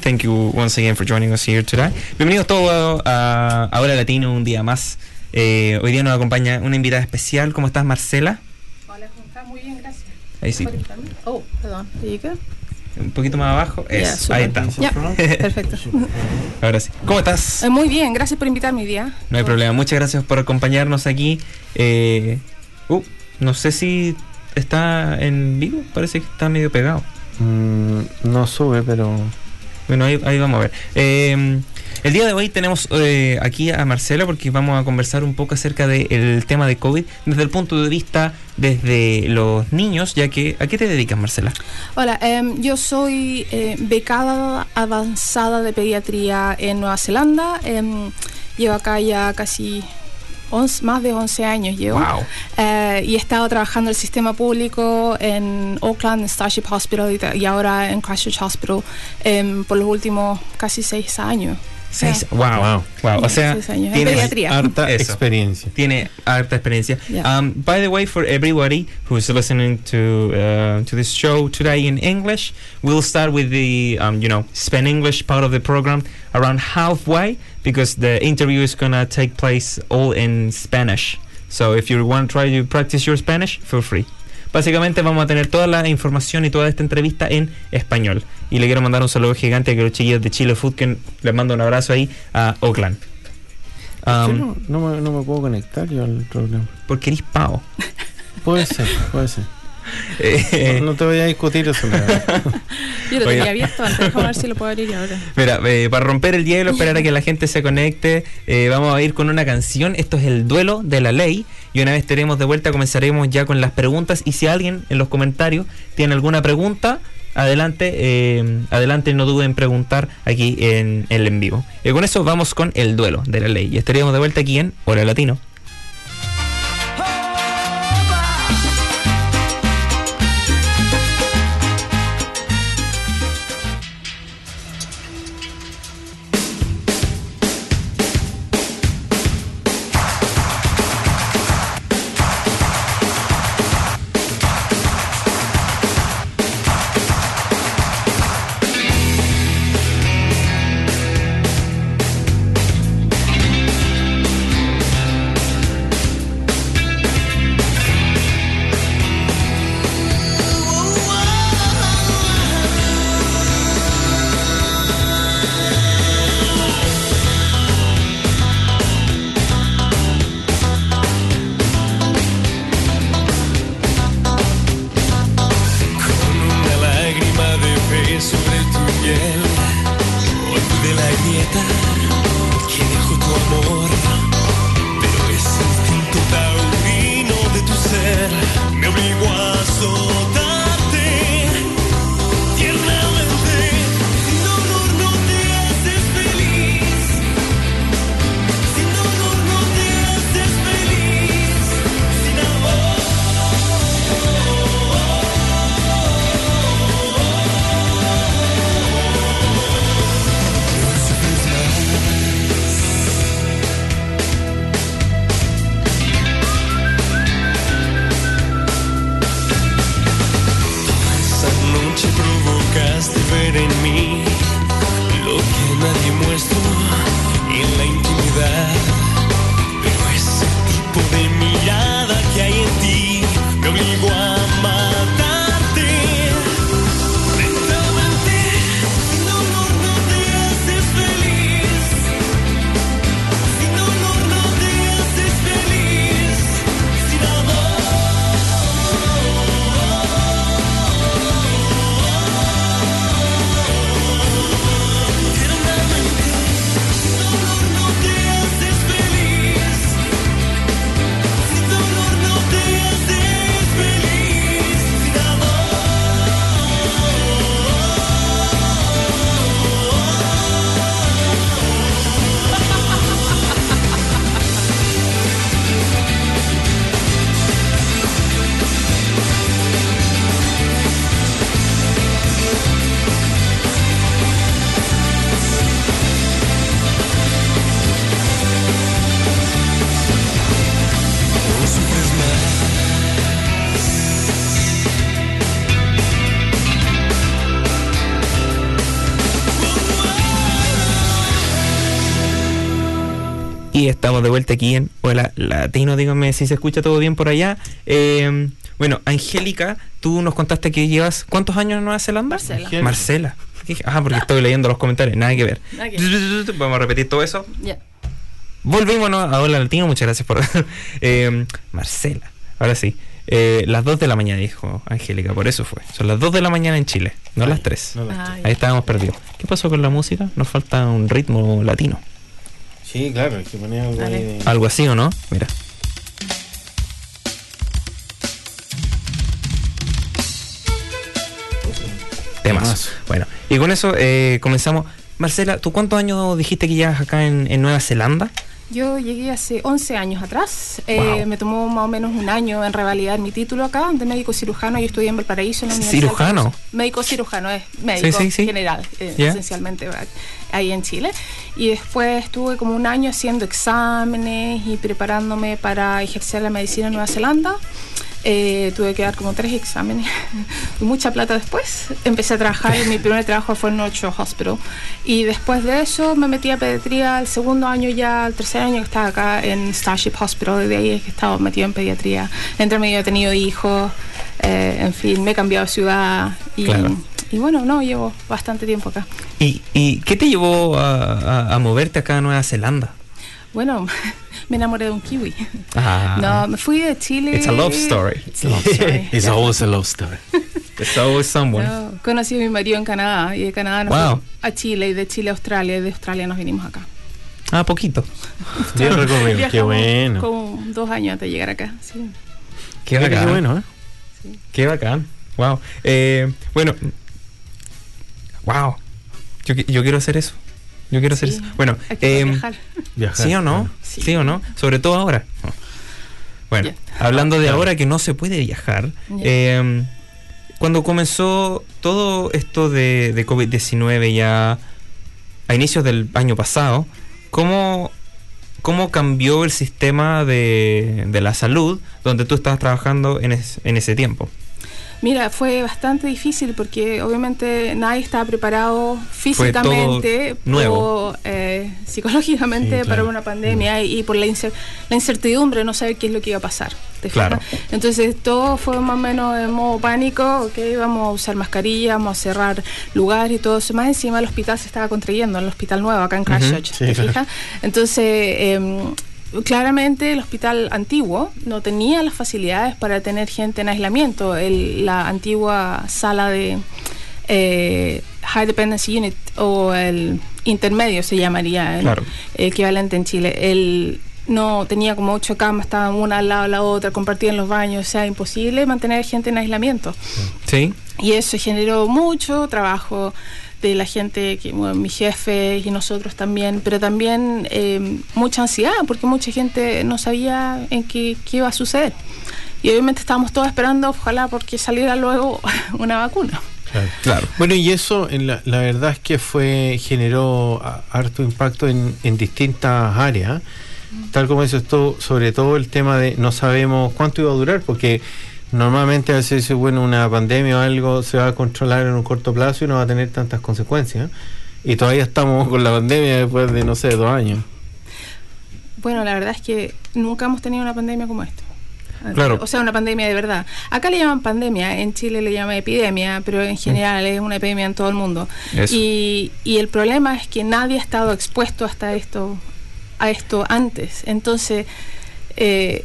Thank you once again for joining us here today. Bienvenidos todos a Ahora Latino, un día más. Eh, hoy día nos acompaña una invitada especial. ¿Cómo estás, Marcela? Hola, ¿cómo estás? Muy bien, gracias. Ahí sí, Oh, perdón. Un poquito más abajo. Eso, ahí está. Ya, perfecto. Ahora sí. ¿Cómo estás? Eh, Muy bien, gracias por invitarme hoy día. No hay problema. Muchas gracias por acompañarnos aquí. Eh, uh, no sé si está en vivo. Parece que está medio pegado. Mm, no sube, pero Bueno, ahí, ahí vamos a ver. Eh, el día de hoy tenemos eh, aquí a Marcela porque vamos a conversar un poco acerca del tema de COVID desde el punto de vista desde los niños, ya que ¿a qué te dedicas, Marcela? Hola, em, yo soy eh, becada avanzada de pediatría en Nueva Zelanda. Em, llevo acá ya casi 11 más de 11 años llevo. Wow. Eh, y he estado trabajando en el sistema público en Auckland, en Starship Hospital y, y ahora en Christchurch Hospital em, por los últimos casi 6 años. Seis, wow, wow, Wow. O sea, Seis pediatría. harta Eso. experiencia. tiene harta experiencia. Yeah. Um, by the way, for everybody who's listening to uh, to this show today in English, we'll start with the um, you know Span English part of the program around halfway because the interview is gonna take place all in Spanish. So if you want to try to practice your Spanish, feel free. Básicamente vamos a tener toda la información y toda esta entrevista en español. Y le quiero mandar un saludo gigante a los chiquillos de Chile Food, que les mando un abrazo ahí a Oakland. Um, no, no me, no me puedo conectar yo al programa. porque eres pavo. Puede ser, puede ser. Eh, No, no te voy a discutir eso. Yo lo Oye. tenía abierto antes, déjame ver si lo puedo abrir ahora. Mira, eh, para romper el hielo, esperar a que la gente se conecte, eh, vamos a ir con una canción. Esto es el duelo de la ley. Y una vez tenemos de vuelta, comenzaremos ya con las preguntas. Y si alguien en los comentarios tiene alguna pregunta, adelante, eh, adelante, no duden en preguntar aquí en el en vivo. Y con eso vamos con el duelo de la ley. Y estaríamos de vuelta aquí en Hora Latino. Y estamos de vuelta aquí en Hola Latino. Díganme si se escucha todo bien por allá. Eh, bueno, Angélica, tú nos contaste que llevas ¿cuántos años en Nueva Zelanda? Marcela. Marcela. Ah, porque estoy leyendo los comentarios. Nada que ver. Vamos a repetir todo eso. Ya. Volvimos ¿no? a Hola Latino. Muchas gracias por. Eh, Marcela. Ahora sí. Eh, las 2 de la mañana, dijo Angélica. Por eso fue. Son las 2 de la mañana en Chile, no las 3. No las Ah, Ahí estábamos perdidos. ¿Qué pasó con la música? Nos falta un ritmo latino. Sí, claro, hay que poner algo de- Algo así, ¿o no? Mira. Temas. Bueno, y con eso eh, comenzamos. Marcela, ¿tú cuántos años dijiste que llevas acá en, en Nueva Zelanda? Yo llegué hace 11 años atrás. Eh, me tomó más o menos un año en revalidar mi título acá de médico cirujano. Yo estudié en Valparaíso. En la Universidad ¿Cirujano? Médico cirujano, es médico Sí, sí, sí. general, eh, esencialmente ahí en Chile. Y después estuve como un año haciendo exámenes y preparándome para ejercer la medicina en Nueva Zelanda. Eh, tuve que dar como tres exámenes y mucha plata después. Empecé a trabajar y mi primer trabajo fue en Ocho Hospital. Y después de eso me metí a pediatría el segundo año ya, el tercer año que estaba acá en Starship Hospital. Desde ahí es que he estado metido en pediatría. Entre medio he tenido hijos, eh, en fin, me he cambiado de ciudad. Y, Claro. y bueno, no, llevo bastante tiempo acá. ¿Y, y qué te llevó a, a- a moverte acá a Nueva Zelanda? Bueno, me enamoré de un kiwi. Ah, No, me fui de Chile. It's a love story. It's a love story. It's always a love story. There's always someone. No, conocí a mi marido en Canadá y de Canadá nos Wow. fuimos a Chile y de Chile a Australia y de Australia nos vinimos acá. Ah, poquito. Bien recorrido, qué bueno. Como dos años antes de llegar acá. Sí. Qué bacán. qué bueno, ¿eh? Qué bacán. Wow. Eh, bueno. Wow. Yo, yo quiero hacer eso. Yo quiero hacer Sí, eso. Bueno, hay que em, viajar. ¿sí o no? claro. Sí. Sí. o no? Sobre todo ahora. Bueno, hablando de ahora que no se puede viajar, em, cuando comenzó todo esto de, de COVID-19 ya a inicios del año pasado, ¿cómo, cómo cambió el sistema de, de la salud donde tú estabas trabajando en, es- en ese tiempo? Mira, fue bastante difícil porque obviamente nadie estaba preparado físicamente nuevo. o eh, psicológicamente Sí, claro. para una pandemia y, y por la, incer- la incertidumbre, no saber qué es lo que iba a pasar. ¿te Claro. Entonces todo fue más o menos en modo pánico, ok, vamos a usar mascarilla, vamos a cerrar lugares y todo eso. Más encima el hospital se estaba contrayendo, el hospital nuevo acá en Christchurch, Sí, ¿te claro. fijas? Entonces, em, claramente el hospital antiguo no tenía las facilidades para tener gente en aislamiento. El- la antigua sala de eh, High Dependency Unit o el intermedio se llamaría el Claro. equivalente en Chile. El, no tenía como ocho camas, estaban una al lado de la otra, compartían los baños, o sea, imposible mantener gente en aislamiento. ¿Sí? Y eso generó mucho trabajo de la gente, que, bueno, mis jefes y nosotros también, pero también eh, mucha ansiedad, porque mucha gente no sabía en qué, qué iba a suceder. Y obviamente estábamos todos esperando, ojalá, porque saliera luego una vacuna. Claro. Claro. Bueno, y eso, en la, la verdad es que fue generó a- harto impacto en, en distintas áreas. Tal como eso esto, sobre todo el tema de no sabemos cuánto iba a durar, porque normalmente a veces dice, bueno, una pandemia o algo se va a controlar en un corto plazo y no va a tener tantas consecuencias. Y todavía estamos con la pandemia después de, no sé, dos años. Bueno, la verdad es que nunca hemos tenido una pandemia como esta. Claro. O sea, una pandemia de verdad. Acá le llaman pandemia, en Chile le llaman epidemia, pero en general es una epidemia en todo el mundo. Y, y el problema es que nadie ha estado expuesto hasta esto, a esto antes. Entonces, eh,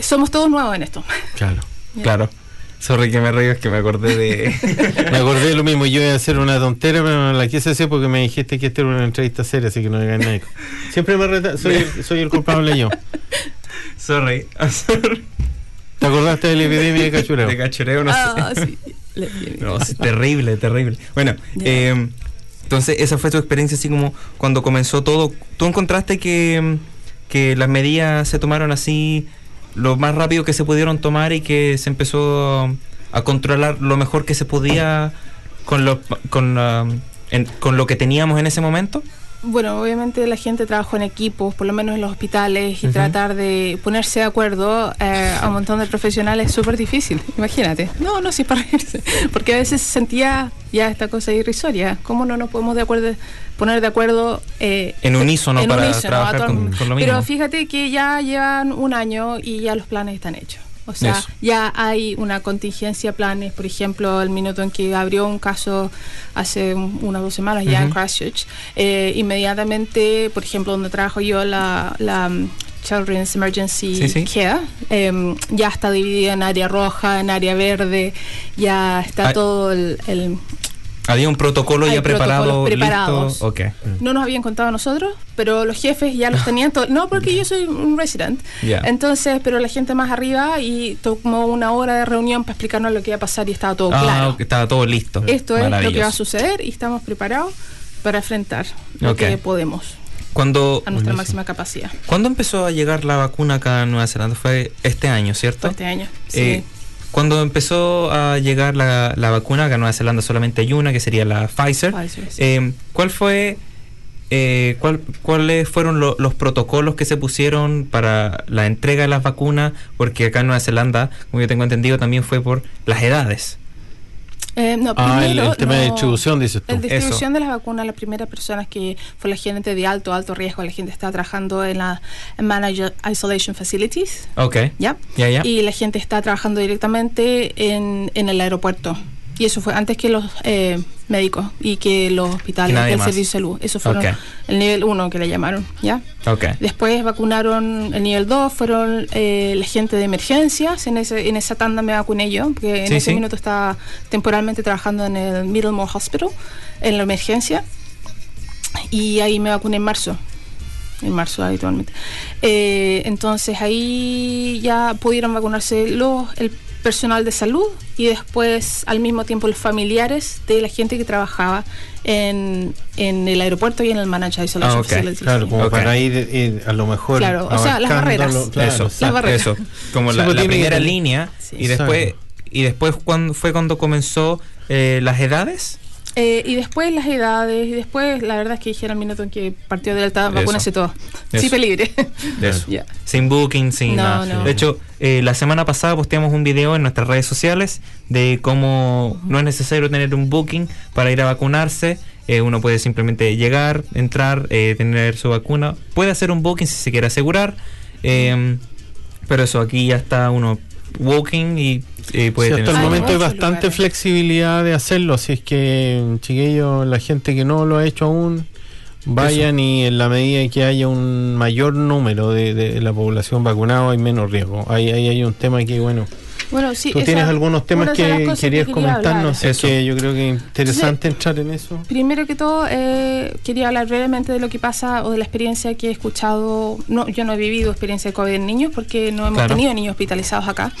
somos todos nuevos en esto. Claro. Claro. Sorry que me río, es que me acordé de... Me acordé de lo mismo, yo iba a hacer una tontera, pero no la quise hacer porque me dijiste que esta era una entrevista seria, así que no digas nada. Siempre me reta, soy, el- soy el culpable yo. Sorry. Sorry. ¿Te acordaste de la epidemia de cachureo? De cachureo, no Ah, sé. sí. Le- No, es terrible, terrible. Bueno, eh, entonces esa fue tu experiencia así como cuando comenzó todo. ¿Tú encontraste que, que las medidas se tomaron así lo más rápido que se pudieron tomar y que se empezó a controlar lo mejor que se podía con lo, con, en- con lo que teníamos en ese momento? Bueno, obviamente la gente trabajó en equipos, por lo menos en los hospitales, y tratar de ponerse de acuerdo eh, a un montón de profesionales es súper difícil, imagínate. No, no, sí, para reírse. Porque a veces sentía ya esta cosa irrisoria. ¿Cómo no nos podemos de acuerdo, poner de acuerdo eh, En unísono en para unísono, trabajar con- lo Pero mismo. fíjate que ya llevan un año y ya los planes están hechos. O sea, Eso. ya hay una contingencia, planes, por ejemplo, el minuto en que abrió un caso hace un- unas dos semanas ya en. Christchurch, eh, inmediatamente, por ejemplo, donde trabajo yo, la, la um, Children's Emergency Sí, sí. Care, em, ya está dividida en área roja, en área verde, ya está todo el... el- Había un protocolo Hay ya preparado, preparados. listo. No nos habían contado a nosotros, pero los jefes ya los tenían todos. No, porque yo soy un resident. Entonces, pero la gente más arriba y tomó una hora de reunión para explicarnos lo que iba a pasar y estaba todo Ah, claro. estaba todo listo. Esto es lo que va a suceder y estamos preparados para enfrentar lo que podemos Cuando, a nuestra Buenísimo. máxima capacidad. ¿Cuándo empezó a llegar la vacuna acá en Nueva Zelanda? Fue este año, ¿cierto? Este año. Sí. Eh, cuando empezó a llegar la, la vacuna, acá en Nueva Zelanda solamente hay una, que sería la Pfizer. Pfizer, sí. Eh, ¿Cuál fue, eh, cuál- cuáles fueron lo- los protocolos que se pusieron para la entrega de las vacunas? Porque acá en Nueva Zelanda, como yo tengo entendido, también fue por las edades. Eh, no, Ah, el, primero, el tema de no- distribución, dices tú. La distribución de las vacunas, la primera persona que fue la gente de alto, alto riesgo, la gente está trabajando en la en Managed Isolation Facilities, Ok. ya. Y la gente está trabajando directamente en, en el aeropuerto. Y eso fue antes que los eh, médicos y que los hospitales del más. servicio de salud. Eso fueron Ok. el nivel 1 que le llamaron, ¿ya? Después vacunaron el nivel 2, fueron eh, la gente de emergencias. En, ese, en esa tanda me vacuné yo, porque en Sí, ese sí. minuto estaba temporalmente trabajando en el Middlemore Hospital, en la emergencia. Y ahí me vacuné en marzo. En marzo habitualmente. Eh, entonces ahí ya pudieron vacunarse los, el personal de salud y después al mismo tiempo los familiares de la gente que trabajaba en, en el aeropuerto y en el Managed Isolation Ah, ok. Facilities. Claro, como Ok. para ir, ir a lo mejor. Claro, o sea, las barreras. claro, eso, barreras. eso. Como Sí, la, la primera línea. Sí. Y después, y después cuando fue cuando comenzó eh, las edades. Eh, y después las edades, y después la verdad es que dijeron en que partió de alta, Eso. vacúnese todo. Eso. Sí, libre. De eso. Sin booking, sin No, nada. no. De hecho, eh, la semana pasada posteamos un video en nuestras redes sociales de cómo no es necesario tener un booking para ir a vacunarse. Eh, uno puede simplemente llegar, entrar, eh, tener su vacuna. Puede hacer un booking si se quiere asegurar. eh, pero eso, aquí ya está uno booking y eh, puede Sí, tener hasta el momento hay bastante lugares. flexibilidad de hacerlo, así es que chiquillos, la gente que no lo ha hecho aún, vayan y en la medida que haya un mayor número de, de la población vacunada hay menos riesgo. Ahí, ahí hay un tema que, bueno, Bueno, sí, tú esa- tienes algunos temas que querías quería hablar. comentarnos, así es que yo creo que es interesante entrar en eso. Primero que todo, eh, quería hablar brevemente de lo que pasa o de la experiencia que he escuchado. No, yo no he vivido experiencia de COVID en niños porque no hemos Claro. tenido niños hospitalizados acá.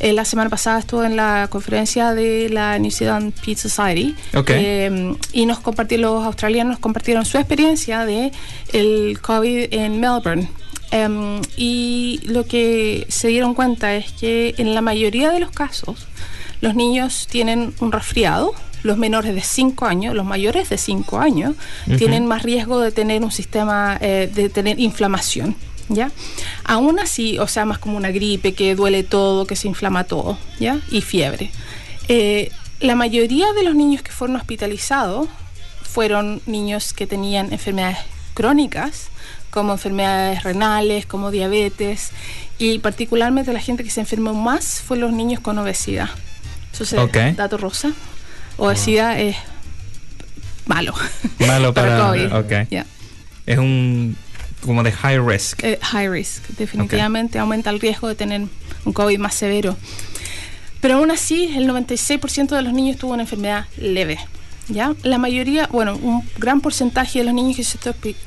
Eh, la semana pasada estuve en la conferencia de la New Zealand Ped Society Ok. eh, y nos compartieron los australianos nos compartieron su experiencia de el COVID en Melbourne. Em, y lo que se dieron cuenta es que en la mayoría de los casos los niños tienen un resfriado, los menores de 5 años, los mayores de 5 años, tienen más riesgo de tener un sistema, eh, de tener inflamación. ¿Ya? Aún así, o sea, más como una gripe que duele todo, que se inflama todo, ¿ya? Y fiebre. Eh, la mayoría de los niños que fueron hospitalizados fueron niños que tenían enfermedades crónicas, como enfermedades renales, como diabetes, y particularmente la gente que se enfermó más fue los niños con obesidad. Entonces, Ok. dato rosa, obesidad es malo. Malo para- COVID. ok. Ya. Es un como de high risk. Eh, high risk, definitivamente aumenta el riesgo de tener un COVID más severo. Pero aún así, el 96% de los niños tuvo una enfermedad leve. ¿Ya? La mayoría, bueno, un gran porcentaje de los niños que se,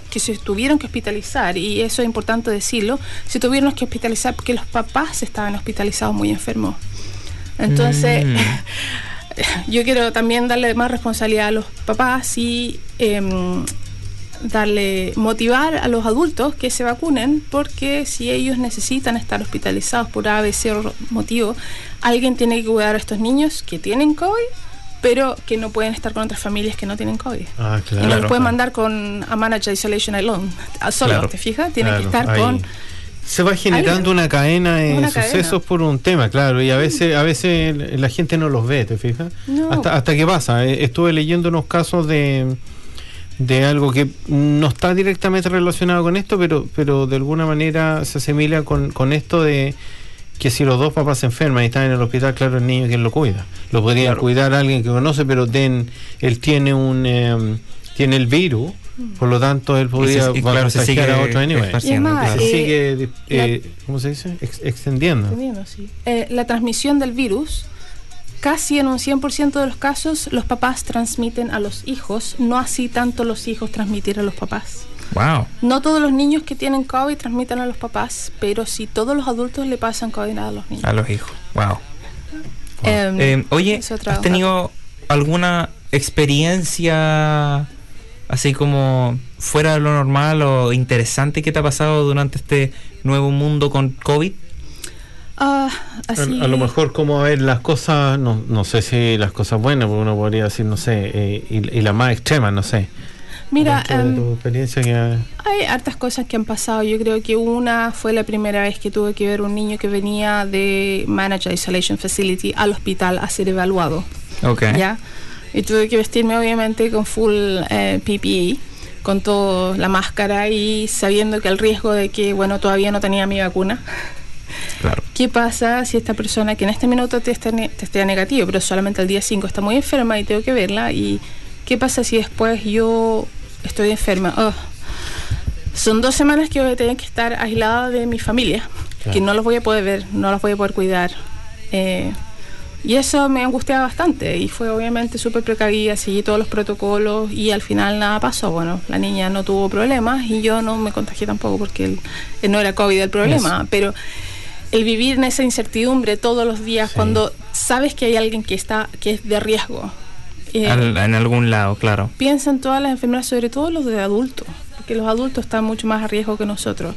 que se tuvieron que hospitalizar, y eso es importante decirlo, se tuvieron que hospitalizar porque los papás estaban hospitalizados muy enfermos. Entonces, Mm. yo quiero también darle más responsabilidad a los papás y em, darle motivar a los adultos que se vacunen porque si ellos necesitan estar hospitalizados por A, B, C o motivo, alguien tiene que cuidar a estos niños que tienen COVID pero que no pueden estar con otras familias que no tienen COVID. Ah, Y no claro. los pueden mandar con a manage isolation alone, a solo, Claro. ¿te fijas? Tienen que Claro, estar ahí. con... se va generando una cadena de Una sucesos cadena. por un tema, claro, y a veces a veces la gente no los ve, ¿te fijas? No. Hasta hasta que pasa. Eh, Estuve leyendo unos casos de de algo que no está directamente relacionado con esto, pero pero de alguna manera se asimila con, con esto de que si los dos papás se enferman y están en el hospital, claro, el niño quien lo cuida. Lo podría Claro. cuidar alguien que conoce, pero den, él tiene un eh, tiene el virus, por lo tanto él podría y claro, se contagiar sigue a otro anyway. Y es más, claro. Se eh, sigue, la- eh, ¿cómo se dice? Ex- extendiendo. Sí. Eh, la transmisión del virus, casi en un 100% de los casos, los papás transmiten a los hijos, no así tanto los hijos transmitir a los papás. Wow. No todos los niños que tienen COVID transmiten a los papás, pero sí todos los adultos le pasan COVID a los niños. A los hijos. Wow. Em, Eh, oye, es otra ¿has tenido alguna experiencia así como fuera de lo normal o interesante que te ha pasado durante este nuevo mundo con COVID? A, así, a lo mejor como ver las cosas, no, no sé si las cosas buenas, porque uno podría decir, no sé, eh, y, y las más extremas, no sé. Mira, de em, tu experiencia que... Hay hartas cosas que han pasado. Yo creo que una fue la primera vez que tuve que ver un niño que venía de Managed Isolation Facility al hospital a ser evaluado. Ok. ¿Ya? Y tuve que vestirme obviamente con full eh, PPE, con toda la máscara y sabiendo que el riesgo de que, bueno, todavía no tenía mi vacuna. Claro. ¿Qué pasa si esta persona que en este minuto te esté, te esté negativo, pero solamente el día 5 está muy enferma y tengo que verla? ¿Y qué pasa si después yo estoy enferma? Ugh. Son dos semanas que voy a tener que estar aislada de mi familia, Claro. que no los voy a poder ver, no los voy a poder cuidar. Eh, y eso me angustiaba bastante y fue obviamente súper precavida, seguí todos los protocolos y al final nada pasó. Bueno, la niña no tuvo problemas y yo no me contagié tampoco porque eh, no era COVID el problema, pero el vivir en esa incertidumbre todos los días Sí. cuando sabes que hay alguien que está que es de riesgo. Eh, Al- en algún lado, claro. piensa en todas las enfermedades, sobre todo los de adultos, porque los adultos están mucho más a riesgo que nosotros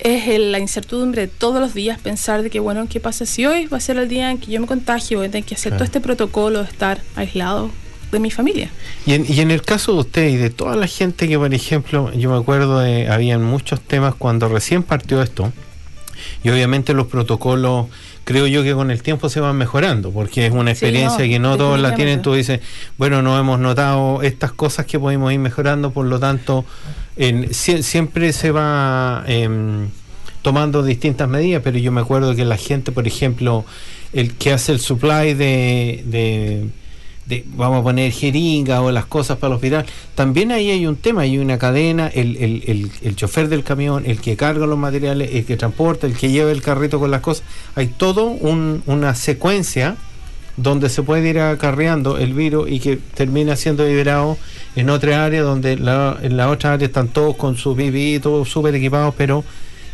es el- la incertidumbre de todos los días pensar de que, bueno, ¿qué pasa si hoy va a ser el día en que yo me contagio? Voy a tener que hacer Claro. todo este protocolo de estar aislado de mi familia. Y en, y en el caso de usted y de toda la gente que, por ejemplo, yo me acuerdo de, habían muchos temas cuando recién partió esto, y obviamente los protocolos, creo yo que con el tiempo se van mejorando, porque es una Sí, experiencia no, que no todos la tienen, tú dices, bueno, no hemos notado estas cosas que podemos ir mejorando, por lo tanto, en- siempre se va em, tomando distintas medidas, pero yo me acuerdo que la gente, por ejemplo, el que hace el supply de, de, de, vamos a poner jeringa o las cosas para el hospital, también ahí hay un tema, hay una cadena, el, el, el, el chofer del camión, el que carga los materiales, el que transporta, el que lleva el carrito con las cosas, hay todo un, una secuencia donde se puede ir acarreando el virus y que termina siendo liberado en otra área donde la, en la otra área están todos con su PPI, todos súper equipados, pero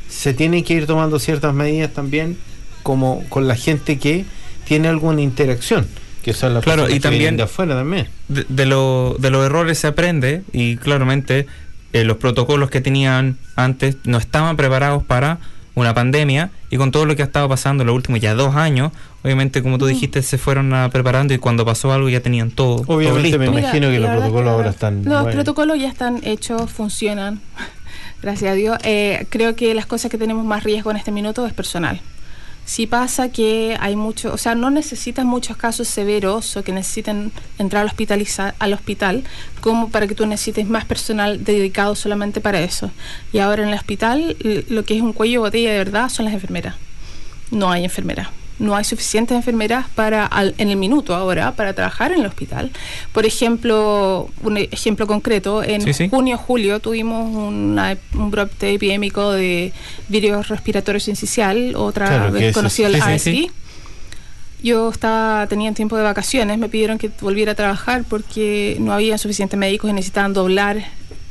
se tienen que ir tomando ciertas medidas también como con la gente que tiene alguna interacción, que son las Claro, personas y que vienen también- de afuera también. de, de lo- de los errores se aprende y claramente eh, los protocolos que tenían antes no estaban preparados para una pandemia y con todo lo que ha estado pasando en los últimos ya dos años, obviamente como tú dijiste se fueron ah, preparando y cuando pasó algo ya tenían todo, todo Obviamente me imagino que los protocolos que ahora están... Los bueno. protocolos ya están hechos, funcionan. Gracias a Dios. Eh, creo que las cosas que tenemos más riesgo en este minuto es personal. Si pasa que hay mucho, o sea, no necesitas muchos casos severos o que necesiten entrar al, hospitaliza- al hospital como para que tú necesites más personal dedicado solamente para eso. Y ahora en el hospital lo que es un cuello botella de verdad son las enfermeras. No hay enfermeras. No hay suficientes enfermeras para al- en el minuto ahora para trabajar en el hospital. Por ejemplo, un ejemplo concreto, en Sí, sí. junio, julio tuvimos una- un brote epidémico de virus respiratorio sincicial, otra Claro, vez conocido el sí, sí. Yo estaba tenía tiempo de vacaciones, me pidieron que volviera a trabajar porque no había suficientes médicos y necesitaban doblar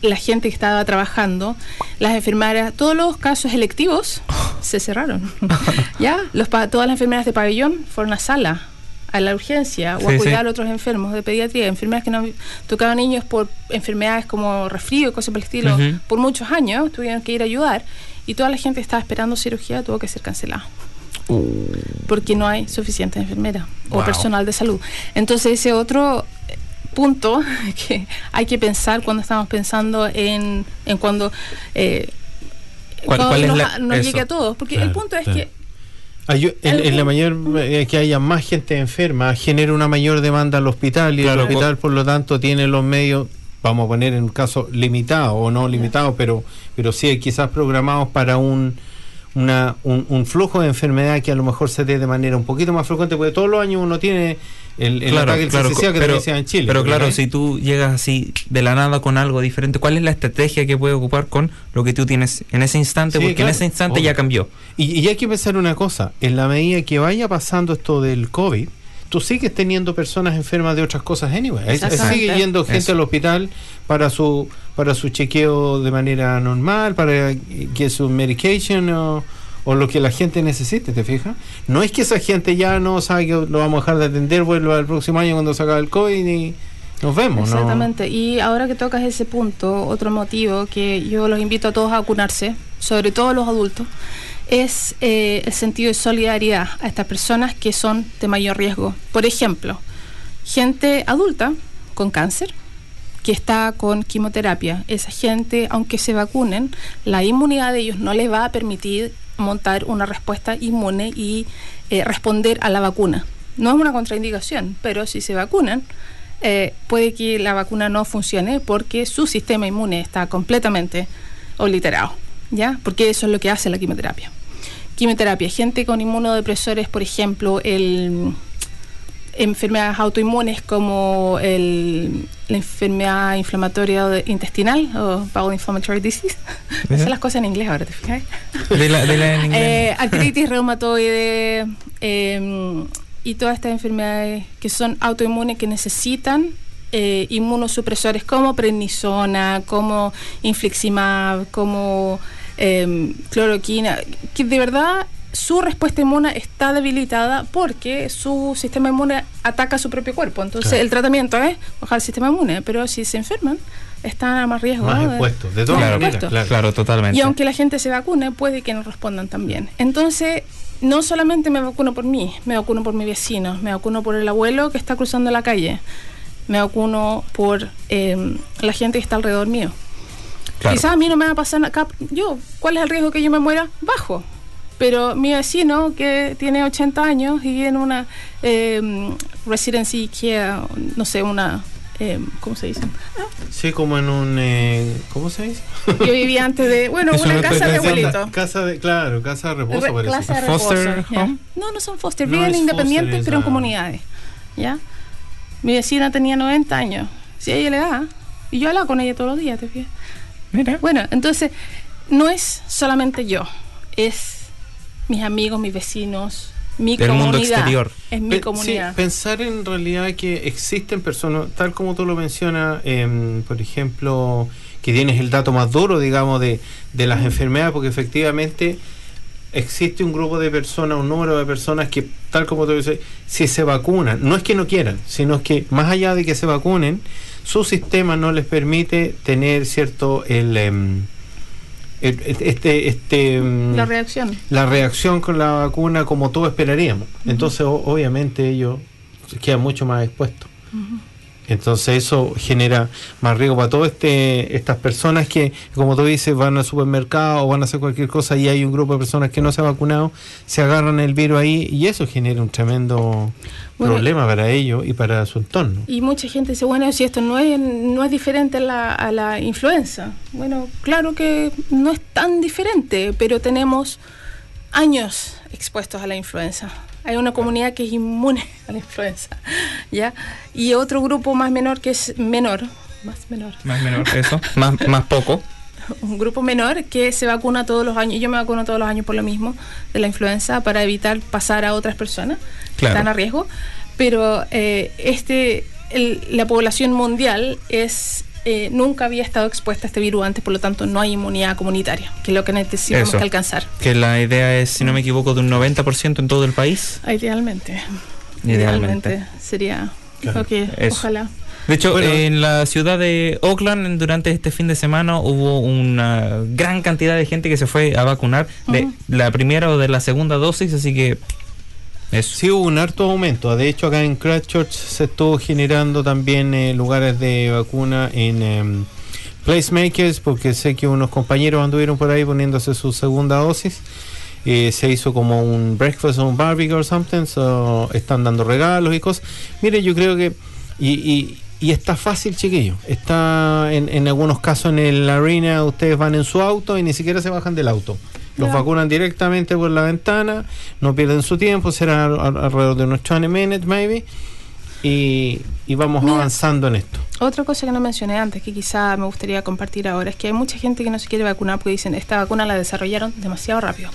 la gente que estaba trabajando, las enfermeras, todos los casos electivos se cerraron. ya, los pa- todas las enfermeras de pabellón fueron a sala a la urgencia o Sí, a sí. cuidar a otros enfermos de pediatría, enfermeras que no tocaban niños por enfermedades como resfrío y cosas por el estilo, por muchos años tuvieron que ir a ayudar y toda la gente que estaba esperando cirugía tuvo que ser cancelada. porque no hay suficiente enfermera o personal de salud. Entonces ese otro punto que hay que pensar cuando estamos pensando en, en cuando, eh, ¿Cuál- cuando cuál nos, la- nos eso? llegue a todos, porque Claro, el punto es claro. que Ayu- en, El- en la mayor eh, que haya más gente enferma genera una mayor demanda al hospital y Claro, el hospital por lo tanto tiene los medios vamos a poner en un caso limitado o no limitado pero pero sí quizás programados para un una, un, un flujo de enfermedad que a lo mejor se dé de manera un poquito más frecuente porque todos los años uno tiene el, el ataque del CCCA que pero, en Chile pero claro, ¿verdad? si tú llegas así de la nada con algo diferente, ¿cuál es la estrategia que puedes ocupar con lo que tú tienes en ese instante? Sí, Porque claro, en ese instante obvio. ya cambió. Y, y hay que pensar una cosa, en la medida que vaya pasando esto del COVID, tú sigues teniendo personas enfermas de otras cosas anyway. Sigue yendo gente Eso. al hospital para su para su chequeo de manera normal, para que su medication o, o lo que la gente necesite, ¿te fijas? No es que esa gente ya no sabe que lo vamos a dejar de atender, vuelva el próximo año cuando se acabe el COVID y nos vemos, ¿no? Exactamente. Y ahora que tocas ese punto, otro motivo que yo los invito a todos a vacunarse, sobre todo los adultos, es eh, el sentido de solidaridad a estas personas que son de mayor riesgo. Por ejemplo, gente adulta con cáncer que está con quimioterapia. Esa gente, aunque se vacunen, la inmunidad de ellos no les va a permitir montar una respuesta inmune y eh, responder a la vacuna. No es una contraindicación, pero si se vacunan, eh, puede que la vacuna no funcione porque su sistema inmune está completamente obliterado, ¿ya? Porque eso es lo que hace la quimioterapia. Quimioterapia, gente con inmunodepresores, por ejemplo, el enfermedades autoinmunes como el, la enfermedad inflamatoria intestinal o bowel inflammatory disease. No sé las cosas en inglés ahora, ¿te fijas? De la, de la en inglés. Eh, artritis reumatoide eh, y todas estas enfermedades que son autoinmunes que necesitan eh, inmunosupresores como prednisona, como infliximab, como eh, cloroquina, que de verdad su respuesta inmune está debilitada porque su sistema inmune ataca a su propio cuerpo. Entonces Claro. el tratamiento es bajar el sistema inmune, pero si se enferman están a más riesgo. Más ¿no? de- expuestos, de todas Más claro, totalmente. Y aunque la gente se vacune, puede que no respondan también. Entonces, no solamente me vacuno por mí, me vacuno por mi vecino, me vacuno por el abuelo que está cruzando la calle, me vacuno por eh, la gente que está alrededor mío. Claro. Quizás a mí no me va a pasar nada. Yo, ¿cuál es el riesgo que yo me muera? Bajo. Pero mi vecino que tiene 80 años y vive en una eh, residency care, no sé, una. eh, ¿Cómo se dice? Sí, como en un eh, ¿cómo se dice? Yo vivía antes de. Bueno, una una casa de abuelito. Casa de, claro, casa de reposo Re- parece. clase de Foster reposo? No, no son foster, No viven es independientes, pero en comunidades. ¿Ya? Mi vecina tenía 90 años. Si a ella le da, y yo hablaba con ella todos los días, ¿te fijas? Mira. Bueno, entonces, no es solamente yo, es mis amigos, mis vecinos, mi Del comunidad. mundo exterior. Es mi Pe- comunidad. sí, pensar en realidad que existen personas, tal como tú lo mencionas, em, por ejemplo, que tienes el dato más duro, digamos, de, de las enfermedades, porque efectivamente existe un grupo de personas, un número de personas que, tal como tú dices, si se vacunan, no es que no quieran, sino que más allá de que se vacunen, su sistema no les permite tener cierto el, em, el- este este em, la reacción. la reacción con la vacuna como todos esperaríamos. Entonces, o- obviamente, ellos quedan mucho más expuestos. Entonces, eso genera más riesgo para todas este, estas personas que, como tú dices, van al supermercado o van a hacer cualquier cosa y hay un grupo de personas que no se han vacunado, se agarran el virus ahí y eso genera un tremendo Bueno, problema para ellos y para su entorno. Y mucha gente dice, bueno, si esto no es, no es diferente a la, a la influenza. Bueno, claro que no es tan diferente, pero tenemos años expuestos a la influenza. Hay una comunidad que es inmune a la influenza, ¿ya? Y otro grupo más menor que es menor, más menor, Más menor, eso. más, más poco. un grupo menor que se vacuna todos los años. Yo me vacuno todos los años por lo mismo de la influenza para evitar pasar a otras personas que están a riesgo. Pero eh, este, el- la población mundial es eh, nunca había estado expuesta a este virus antes, por lo tanto no hay inmunidad comunitaria, que es lo que necesitamos Eso. que alcanzar. Que la idea es, si no me equivoco, de un 90% en todo el país. Idealmente. Idealmente. sería Claro. lo que Eso. ojalá. De hecho, Bueno. en la ciudad de Oakland, durante este fin de semana, hubo una gran cantidad de gente que se fue a vacunar de la primera o de la segunda dosis, así que Sí, hubo un harto aumento. De hecho, acá en Christchurch se estuvo generando también eh, lugares de vacuna en em, placemakers, porque sé que unos compañeros anduvieron por ahí poniéndose su segunda dosis. Eh, se hizo como un breakfast o un barbecue or something, so están dando regalos y cosas. Mire, yo creo que. Y está fácil, chiquillo. Está en, en algunos casos en el arena, ustedes van en su auto y ni siquiera se bajan del auto. Los vacunan directamente por la ventana, no pierden su tiempo, será al- al- alrededor de unos 20 minutes, maybe. Y, y vamos Mira. avanzando en esto. Otra cosa que no mencioné antes, que quizá me gustaría compartir ahora, es que hay mucha gente que no se quiere vacunar porque dicen, esta vacuna la desarrollaron demasiado rápido.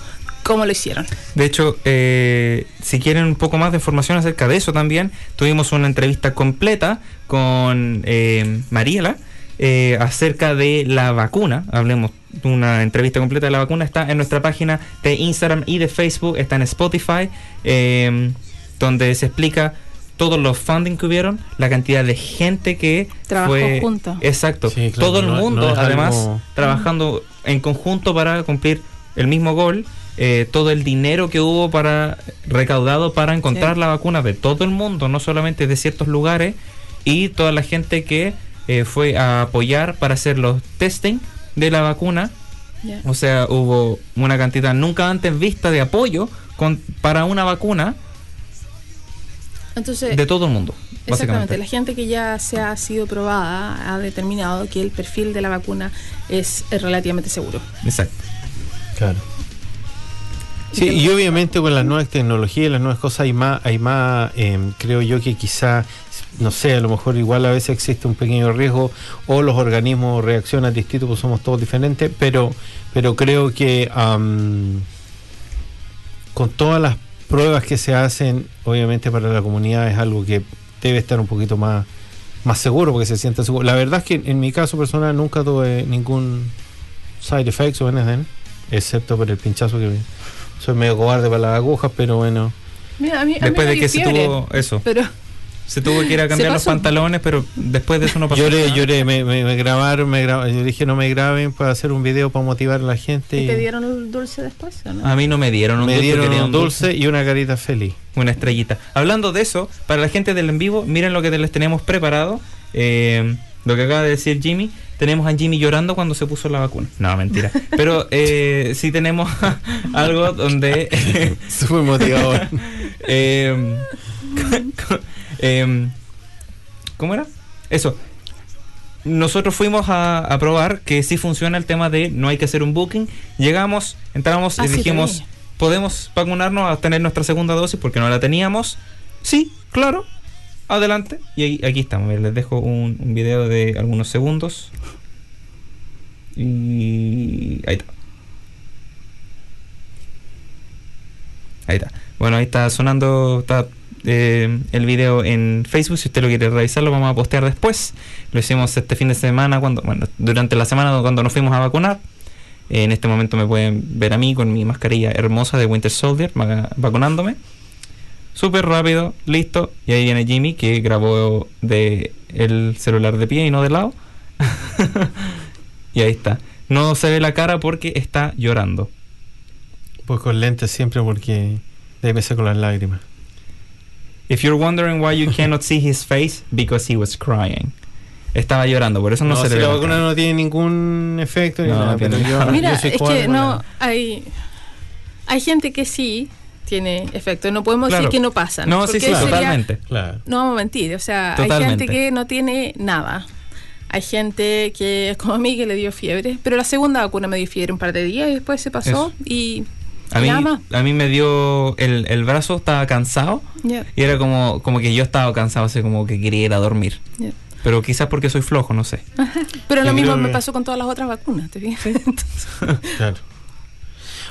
¿Cómo lo hicieron? De hecho, eh, si quieren un poco más de información acerca de eso también, tuvimos una entrevista completa con eh, Mariela eh, acerca de la vacuna. Hablemos de una entrevista completa de la vacuna. Está en nuestra página de Instagram y de Facebook, está en Spotify, eh, donde se explica todos los funding que hubieron, la cantidad de gente que Trabajó fue junto. Exacto, Sí, claro, todo el no- mundo además algo- trabajando en conjunto para cumplir el mismo gol, eh, todo el dinero que hubo para recaudado para encontrar Sí. la vacuna de todo el mundo, no solamente de ciertos lugares, y toda la gente que eh, fue a apoyar para hacer los testing de la vacuna. O sea, hubo una cantidad nunca antes vista de apoyo con, para una vacuna Entonces, de todo el mundo. Exactamente, la gente que ya se ha sido probada ha determinado que el perfil de la vacuna es, es relativamente seguro. Exacto. Claro. Sí, y obviamente con las nuevas tecnologías, las nuevas cosas, hay más, hay más em, creo yo que quizá, no sé, a lo mejor igual a veces existe un pequeño riesgo o los organismos reaccionan distintos, pues somos todos diferentes, pero, pero creo que am, con todas las pruebas que se hacen, obviamente para la comunidad es algo que debe estar un poquito más, más seguro, porque se siente seguro. La verdad es que en mi caso personal nunca tuve ningún side effects o anything, excepto por el pinchazo que soy medio cobarde para las agujas, pero bueno. Mira, a mí, a mí Después me de que se tuvo eso. Pero Se tuvo que ir a cambiar los pantalones, pero después de eso no pasó Lloré, nada. lloré, me, me, me grabaron, me gra- yo dije no me graben para hacer un video para motivar a la gente. ¿y Y te dieron el dulce después o no? A mí no me dieron un me dulce, dieron quería un dulce y una carita feliz. una estrellita. Hablando de eso, para la gente del en vivo, miren lo que les tenemos preparado. Eh, lo que acaba de decir Jimmy. Tenemos a Jimmy llorando cuando se puso la vacuna. No, mentira. Pero eh, sí tenemos algo donde... Súper motivador. eh, em, ¿Cómo era? Eso. Nosotros fuimos a, a probar que sí funciona el tema de no hay que hacer un booking. Llegamos, entramos Ah, y sí, dijimos. ¿podemos vacunarnos a tener nuestra segunda dosis porque no la teníamos? Sí, claro. Adelante. Y aquí estamos. Les dejo un, un video de algunos segundos. Y ahí está. Ahí está. Bueno, ahí está sonando está, eh, el video en Facebook. Si usted lo quiere revisar, lo vamos a postear después. Lo hicimos este fin de semana, cuando bueno, durante la semana cuando nos fuimos a vacunar. En este momento me pueden ver a mí con mi mascarilla hermosa de Winter Soldier vacunándome. Súper rápido, listo. Y ahí viene Jimmy que grabó de el celular de pie y no de lado. y ahí está. No se ve la cara porque está llorando. Pues con lentes siempre porque de ahí me saco las lágrimas. If you're wondering why you cannot see his face, because he was crying. Estaba llorando, por eso no, No, se si le ve la la vacuna no tiene ningún efecto ni No, nada, no tiene pero yo. Mira, yo soy es que no hay hay gente que sí tiene efecto. No podemos Claro. decir que no pasa. No, sí, sí, sería- totalmente. Claro. No vamos a mentir, o sea, Totalmente. hay gente que no tiene nada. Hay gente que es como a mí que le dio fiebre, pero la segunda vacuna me dio fiebre un par de días y después se pasó Eso. y, A mí, a mí me dio el, el brazo, estaba cansado y era como, como que yo estaba cansado, así como que quería ir a dormir. Pero quizás porque soy flojo, no sé. Pero lo mismo me pasó con todas las otras vacunas, ¿te fijas? Claro.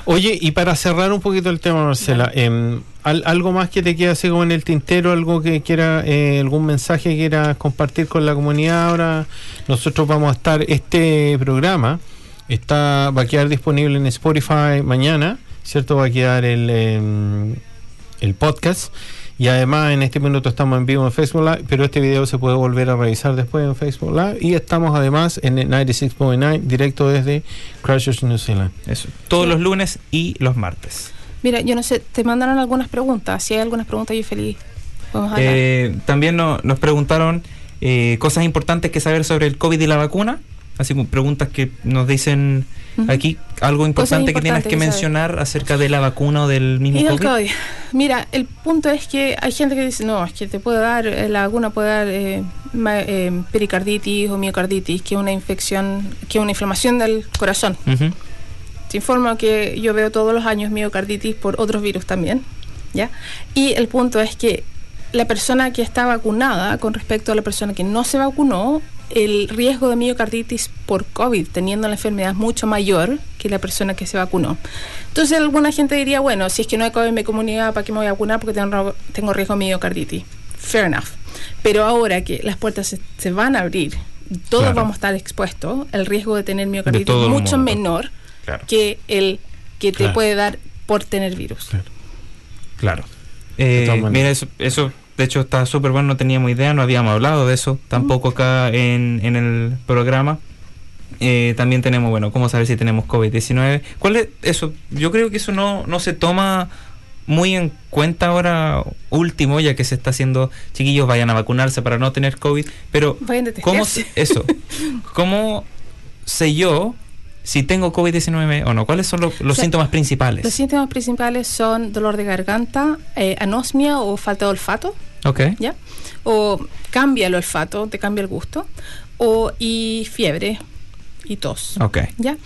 Oye, y para cerrar un poquito el tema, Marcela, em, al- ¿algo más que te quede así como en el tintero? ¿Algo que quiera, eh, algún mensaje que quieras compartir con la comunidad ahora? Nosotros vamos a estar, este programa está va a quedar disponible en Spotify mañana, ¿cierto? Va a quedar el, em, el podcast. Y además en este minuto estamos en vivo en Facebook Live, pero este video se puede volver a revisar después en Facebook Live. Y estamos además en el 96.9 directo desde Christchurch, New Zealand. Eso. Todos los lunes y los martes. Mira, yo no sé, te mandaron algunas preguntas. Si hay algunas preguntas, yo feliz. Vamos a. Eh, también no- nos preguntaron eh, cosas importantes que saber sobre el COVID y la vacuna. Así como preguntas que nos dicen aquí. Algo importante que tienes que mencionar acerca de la vacuna o del mismo COVID. COVID. Mira, el punto es que hay gente que dice, no, es que te puede dar, eh, la vacuna puede dar eh, ma- eh, pericarditis o miocarditis, que es una infección, que es una inflamación del corazón. Te informo que yo veo todos los años miocarditis por otros virus también, ¿ya? Y el punto es que la persona que está vacunada con respecto a la persona que no se vacunó, el riesgo de miocarditis por COVID, teniendo la enfermedad, es mucho mayor que la persona que se vacunó. Entonces, alguna gente diría, bueno, si es que no hay COVID en mi comunidad, ¿para qué me voy a vacunar? Porque tengo, tengo riesgo de miocarditis. Fair enough. Pero ahora que las puertas se, se van a abrir, todos Claro. vamos a estar expuestos, el riesgo de tener miocarditis es mucho mundo. menor Claro. que el que te Claro. puede dar por tener virus. Claro. Eh, mira, eso, eso de hecho está súper bueno, no teníamos idea, no habíamos hablado de eso tampoco acá en, en el programa. Eh, también tenemos, bueno, cómo saber si tenemos COVID-19. ¿Cuál es eso? Yo creo que eso no, no se toma muy en cuenta ahora último, ya que se está haciendo, chiquillos, vayan a vacunarse para no tener COVID, pero Vayan ¿cómo eso? ¿Cómo sé yo si tengo COVID-19 o no? ¿Cuáles son los, los O sea, síntomas principales? Los síntomas principales son dolor de garganta, eh, anosmia o falta de olfato, ok. ¿ya? O cambia el olfato, te cambia el gusto, o y fiebre y tos, Ok. ¿ya?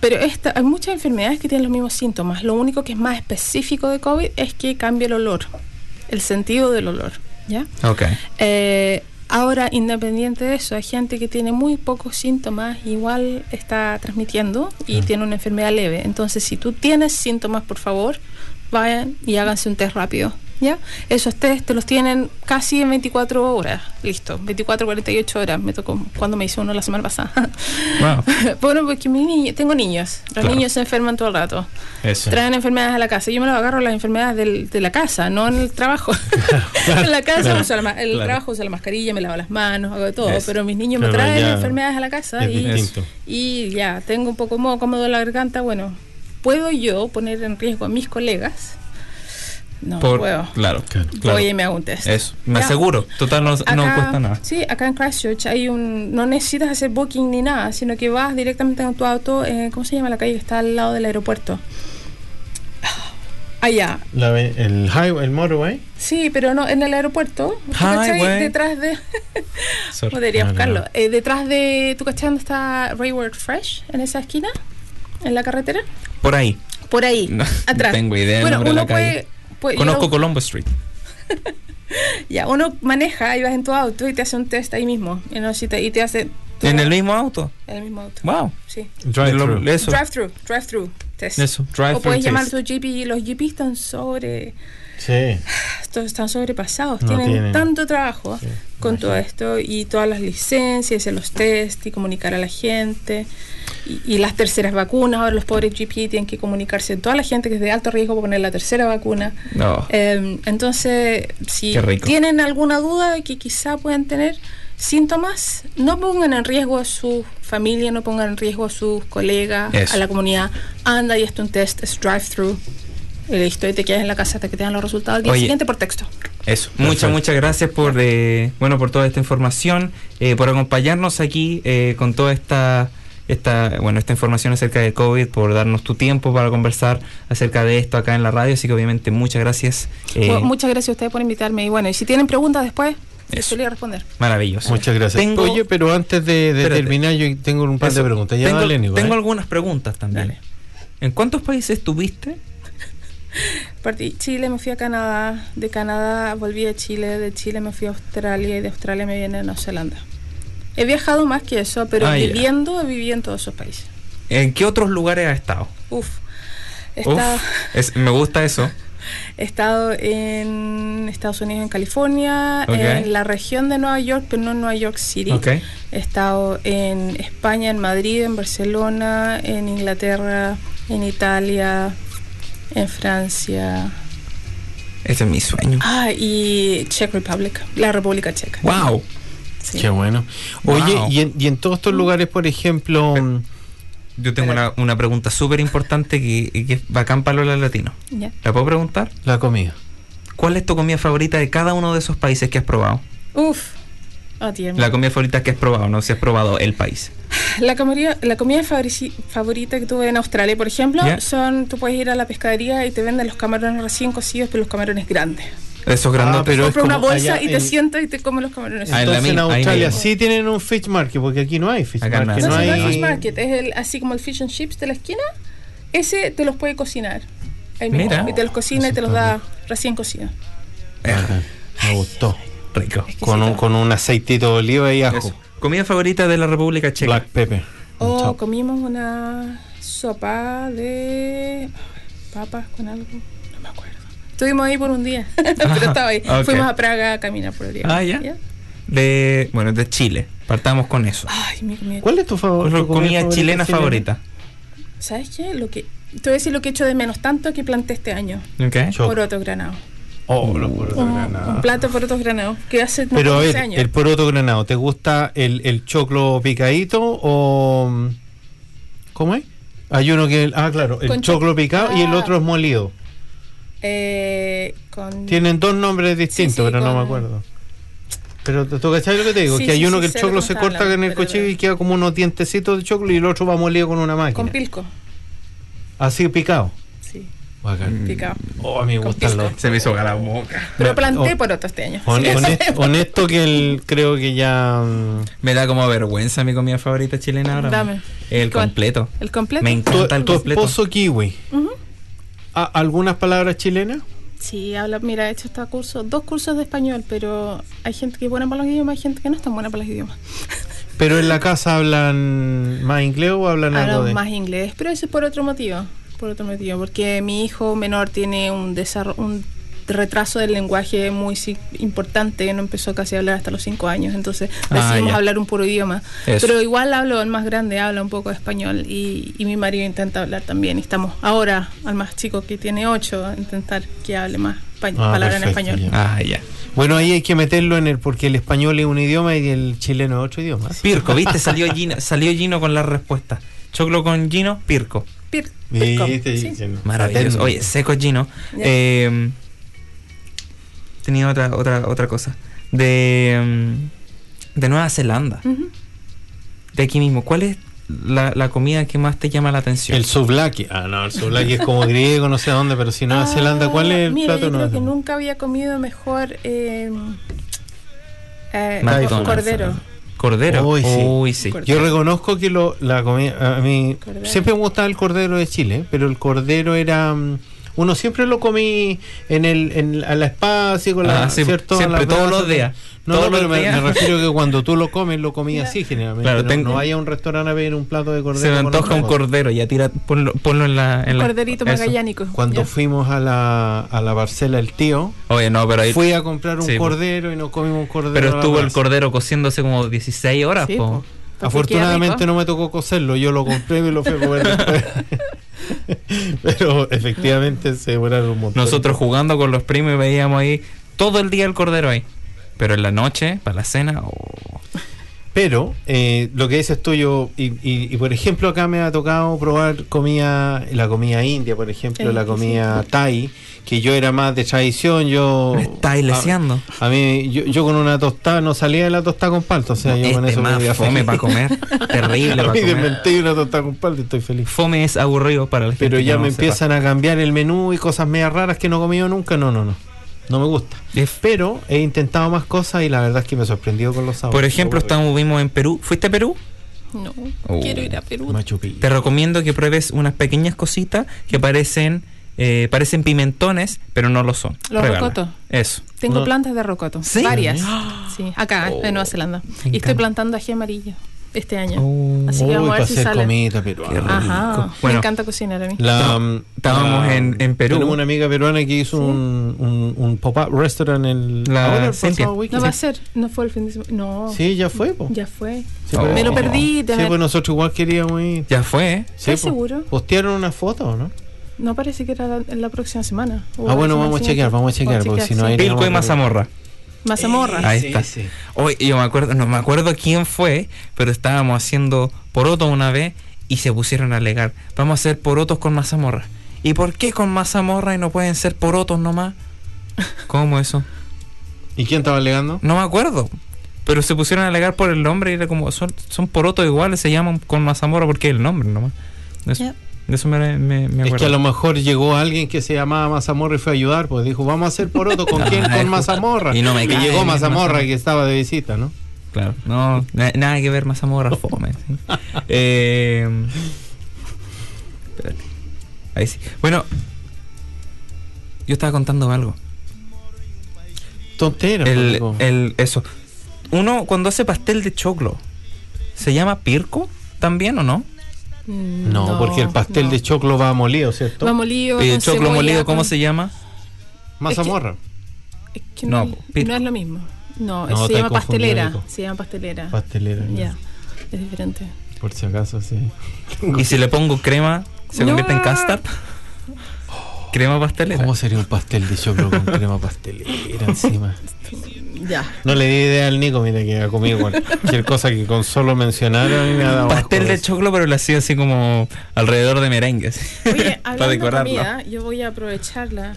Pero esta, hay muchas enfermedades que tienen los mismos síntomas. Lo único que es más específico de COVID es que cambia el olor, el sentido del olor, ¿ya? Ok. Eh, ahora, independiente de eso, hay gente que tiene muy pocos síntomas, igual está transmitiendo y tiene una enfermedad leve. Entonces, si tú tienes síntomas, por favor, vayan y háganse un test rápido. ¿Ya? Esos test te los tienen casi en 24 horas. Listo, 24, 48 horas. Me tocó cuando me hice uno la semana pasada. Wow. bueno, porque mi niño, tengo niños. Los Claro. niños se enferman todo el rato. Eso. Traen enfermedades a la casa. Yo me las agarro las enfermedades del- de la casa, no en el trabajo. en la casa claro, uso la el trabajo uso la mascarilla, me lavo las manos, hago de todo. Eso. Pero mis niños me traen ya enfermedades a la casa y, y ya, tengo un poco mo- cómodo la garganta. Bueno, ¿puedo yo poner en riesgo a mis colegas? No Por- puedo. Claro, Claro. Voy y me hago un test. Eso, me Ya. aseguro. Total, no, no cuesta nada. Sí, acá en Christchurch hay un. No necesitas hacer booking ni nada, sino que vas directamente en tu auto. eh, ¿Cómo se llama la calle que está al lado del aeropuerto? Allá. La ve- el highway, el motorway. Sí, pero no, en el aeropuerto. ¿tú cachai? Detrás de. Podría no, buscarlo. no. Eh, detrás de. ¿Tú cachai dónde está Rayward Fresh? En esa esquina. En la carretera. Por ahí. Por ahí. No, atrás. no tengo idea Bueno, uno calle. Yo Conozco lo- Colombo Street. Ya, uno maneja y vas en tu auto y te hace un test ahí mismo. Y, no, si te, y te hace. tú- ¿En el mismo auto? En el mismo auto. Wow. Sí. Eso. Drive-thru, drive-thru test. Eso, drive-thru O puedes test. llamar a tu GP. Los GP están sobre. Sí. estos están sobrepasados. No tienen, tienen. tanto trabajo Sí, con todo esto y todas las licencias, hacer los test y comunicar a la gente. Y, y las terceras vacunas. Ahora los pobres GP tienen que comunicarse. Toda la gente que es de alto riesgo para poner la tercera vacuna. No. Eh, entonces, si tienen alguna duda de que quizá puedan tener síntomas, no pongan en riesgo a su familia, no pongan en riesgo a sus colegas, Eso. a la comunidad. Anda y hazte un test, es drive-thru. Y listo, y te quedas en la casa hasta que te dan los resultados al día Oye. siguiente por texto. Eso. Muchas, Perfecto. muchas gracias por, eh, bueno, por toda esta información, eh, por acompañarnos aquí eh, con toda esta, esta, bueno, esta información acerca del COVID, por darnos tu tiempo para conversar acerca de esto acá en la radio. Así que obviamente muchas gracias. eh, Bueno, Muchas gracias a ustedes por invitarme. Y bueno, y si tienen preguntas después, les Eso. solía responder. maravilloso. Muchas gracias. Tengo- Oye, pero antes de, de terminar, yo tengo un par Eso. de preguntas. Ya tengo, dale, Nico, tengo ¿eh? algunas preguntas también. Dale. ¿En cuántos países estuviste? Partí Chile, me fui a Canadá, de Canadá volví a Chile, de Chile me fui a Australia y de Australia me vine a Nueva Zelanda. He viajado más que eso, pero Ah, viviendo, viví en todos esos países. ¿En qué otros lugares has estado? Uf. He Uf, estado, es- me gusta eso. he estado en Estados Unidos, en California, Ok. en la región de Nueva York, pero no en Nueva York City. Ok. He estado en España, en Madrid, en Barcelona, en Inglaterra, en Italia, en Francia. Ese es mi sueño. Ah, y Czech Republic, la República Checa. ¡Wow! Sí. Qué bueno. Oye, Wow. y, en, y en todos estos lugares, por ejemplo, Yo tengo una, una pregunta súper importante que, que es bacán para los latinos. ¿La puedo preguntar? la comida. ¿Cuál es tu comida favorita de cada uno de esos países que has probado? Uf. Oh, mío. La comida favorita que has probado, no si has probado el país. La comida, la comida favorita que tuve en Australia, por ejemplo, son, tú puedes ir a la pescadería y te venden los camarones recién cocidos, pero los camarones grandes. Esos grandes. Ah, pero es Compra una bolsa y te en- sientas y te comes los camarones. Ah, en la Entonces en Australia sí tienen un fish market, porque aquí no hay fish Acá market. no. no, hay... fish market, es el, así como el fish and chips de la esquina. Ese te los puede cocinar. Ahí mismo. Mira. Y te los cocina y te los da recién cocidos. Me gustó. Rico. Con un, con un aceitito de oliva y ajo. Eso. Comida favorita de la República Checa. Black pepper. Oh, comimos una sopa de papas con algo. No me acuerdo. Estuvimos ahí por un día. pero estaba ahí. ok. Fuimos a Praga a caminar por el día. Ah, ¿ya? De, bueno, de Chile. Partamos con eso. Ay, mi comida. ¿Cuál es tu favor- ¿Cuál es tu tu comida chilena favorita? ¿Sabes qué? Lo que, te voy a decir lo que he hecho de menos tanto que planté este año. ¿Ok? Choc. Porotos granados. Oh, los porotos granados. un plato de porotos granados que hace Pero a 15 ver, años. el poroto granado, ¿te gusta el, el choclo picadito o cómo es? Hay uno que ah claro, el Con choclo cho- picado y el Ah. otro es molido. Eh, con Tienen dos nombres distintos, Sí, sí, pero no me acuerdo. Pero tú cachai lo que te digo, Sí, que hay uno que el choclo se corta hablando, en el cuchillo y queda como unos dientecitos de choclo y el otro va molido con una máquina. con pilco. Así picado. Bacán. picado. Oh, a mí me gustan pisco. los Se me hizo la boca. Pero planté oh, porotos este año. hon- Sí, honest- honesto que el, creo que ya mm, Me da como vergüenza mi comida favorita chilena ahora. Dame. El ¿Cuál? completo. El completo. Me encanta el tu completo. esposo kiwi. Ujú. ¿A- ¿Algunas palabras chilenas? Sí, habla, mira, he hecho este curso, dos cursos de español, pero hay gente que es buena para los idiomas, hay gente que no es tan buena para los idiomas. Pero en la casa hablan más inglés o hablan algo Hablan de más inglés, pero eso es por otro motivo, por otro motivo, porque mi hijo menor tiene un desarrollo, un retraso del lenguaje muy si- importante, no empezó casi a hablar hasta los cinco años, entonces Ah, decidimos hablar un puro idioma. Eso. Pero igual hablo, el más grande habla un poco de español y, y mi marido intenta hablar también. Y estamos ahora, al más chico que tiene ocho, a intentar que hable más Ah, palabras en español. ya. Ah, ya. Bueno, ahí hay que meterlo en el porque el español es un idioma y el chileno es otro idioma. Pirco, ¿viste? Salió Gino, salió Gino con la respuesta. Choclo con Gino, Pirco. Pir- Pirco, sí. Maravilloso. Oye, seco Gino. Eh, tenía otra, otra, otra cosa. De, mm, de Nueva Zelanda. De aquí mismo. ¿Cuál es la, la comida que más te llama la atención? El souvlaki. Ah, no, el souvlaki es como griego, no sé dónde, pero si Nueva Ah, Zelanda, ¿cuál es el mira, plato yo creo que Zelanda? nunca había comido mejor eh, eh, cordero. Cordero. Uy, sí. Uy, sí. Cordero. Yo reconozco que lo, la comida, a mí Cordero. siempre me gustaba el cordero de Chile, pero el cordero era, mm, uno siempre lo comí en el, en, a la espacio con la, Ah, sí, ¿cierto? siempre, todos los días. No, Todos no, pero me, me refiero que cuando tú lo comes, lo comí así generalmente. Claro, no, tengo- no vaya a un restaurante a ver un plato de cordero. Se me antoja un cordero. Ya tira, ponlo, ponlo en la. En la- Corderito eso. magallánico. Cuando Ya. fuimos a la, a la parcela del tío, Oye, no, pero ahí. fui a comprar un Sí, cordero y nos comimos un cordero. Pero la estuvo el cordero cociéndose como 16 horas, Sí, po. po. Porque Afortunadamente no me tocó cocerlo, yo lo compré y me lo fui a comer después. Pero efectivamente se demoraron un montón. Nosotros jugando con los primos veíamos ahí todo el día el cordero ahí. Pero en la noche, para la cena, oh, Pero eh, lo que dices tú, yo, y, y- y por ejemplo acá me ha tocado probar comida, la comida india, por ejemplo, la sí. comida thai, que yo era más de tradición, yo... me está ileseando. A, a mí, yo, yo con una tostada no salía de la tostada con palta, o sea, yo con este eso más podía fome para comer. Terrible para comer. una tostada con palta y estoy feliz. Fome es aburrido para gente. Pero ya no me sepa. empiezan a cambiar el menú y cosas medias raras que no he comido nunca, no, no, no. No me gusta. Es- Pero he intentado más cosas y la verdad es que me he sorprendido con los sabores. Por ejemplo, estamos, vimos en Perú. ¿Fuiste a Perú? No, Oh. quiero ir a Perú. Machu Picchu. Te recomiendo que pruebes unas pequeñas cositas que parecen eh, parecen pimentones, pero no lo son. Los Regala. rocotos. Eso. Tengo No. plantas de rocoto. ¿Sí? Varias. Sí, acá, Oh, en Nueva Zelanda. Y estoy plantando ají amarillo este año. Oh, Así que Uy, vamos a para ver si hacer sale. comida peruana. Qué rico. Ajá. Bueno. me encanta cocinar a mí. La, Estábamos la- en- en Perú. Tenemos una amiga peruana que hizo un, un, un pop-up restaurant en el, La el. No va a ser, no fue el fin de semana. No, Sí, ya fue, po. ya fue. Sí, Oh. Me lo perdí. Sí, pues nosotros igual queríamos ir. Ya fue. Sí, ¿Estás po. seguro? Postearon una foto, ¿no? No parece que era la- la próxima semana. Ah, bueno, vamos a chequear, vamos a chequear, porque si no sí. hay- Pilco y vamos a- mazamorra. Ahí Sí, está. sí. Hoy yo me acuerdo, no me acuerdo quién fue, pero estábamos haciendo porotos una vez y se pusieron a alegar. Vamos a hacer porotos con mazamorra. ¿Y por qué con mazamorra y no pueden ser porotos nomás? ¿Cómo eso? ¿Y quién estaba alegando? No me acuerdo. Pero se pusieron a alegar por el nombre y era como, son, son porotos iguales, se llaman con mazamorra porque es el nombre nomás. Ya. De eso me, me, me Es acuerdo. que a lo mejor llegó alguien que se llamaba Mazamorra y fue a ayudar, pues dijo, vamos a hacer poroto, ¿con quién? Con Mazamorra. y no me y cae llegó bien Mazamorra que estaba de visita, ¿no? Claro, no, na- nada que ver mazamorra, fome. ¿sí? Eh, espérate. Ahí sí. Bueno, yo estaba contando algo. Tontera. El, el, eso. Uno cuando hace pastel de choclo, ¿se llama pirco también o no? Mm, no, porque el pastel no. de choclo va molido, ¿cierto? Va molido. ¿Y el choclo molido cómo con- se llama? Mazamorra. Es que No, no, es- no es lo mismo. No, No, se llama pastelera. Se llama pastelera. Pastelera. Ya, es diferente. Por si acaso, sí. Y si le pongo crema, ¿se No. convierte en custard? Crema pastelera. ¿Cómo sería un pastel de choclo con crema pastelera encima? Ya. No le di idea al Nico, mira que ha comido cualquier cosa que con solo mencionar a mí me ha dado Pastel de choclo, pero lo hacía así como alrededor de merengues. Oye, para hablando de decorarlo. comida, yo voy a aprovecharla.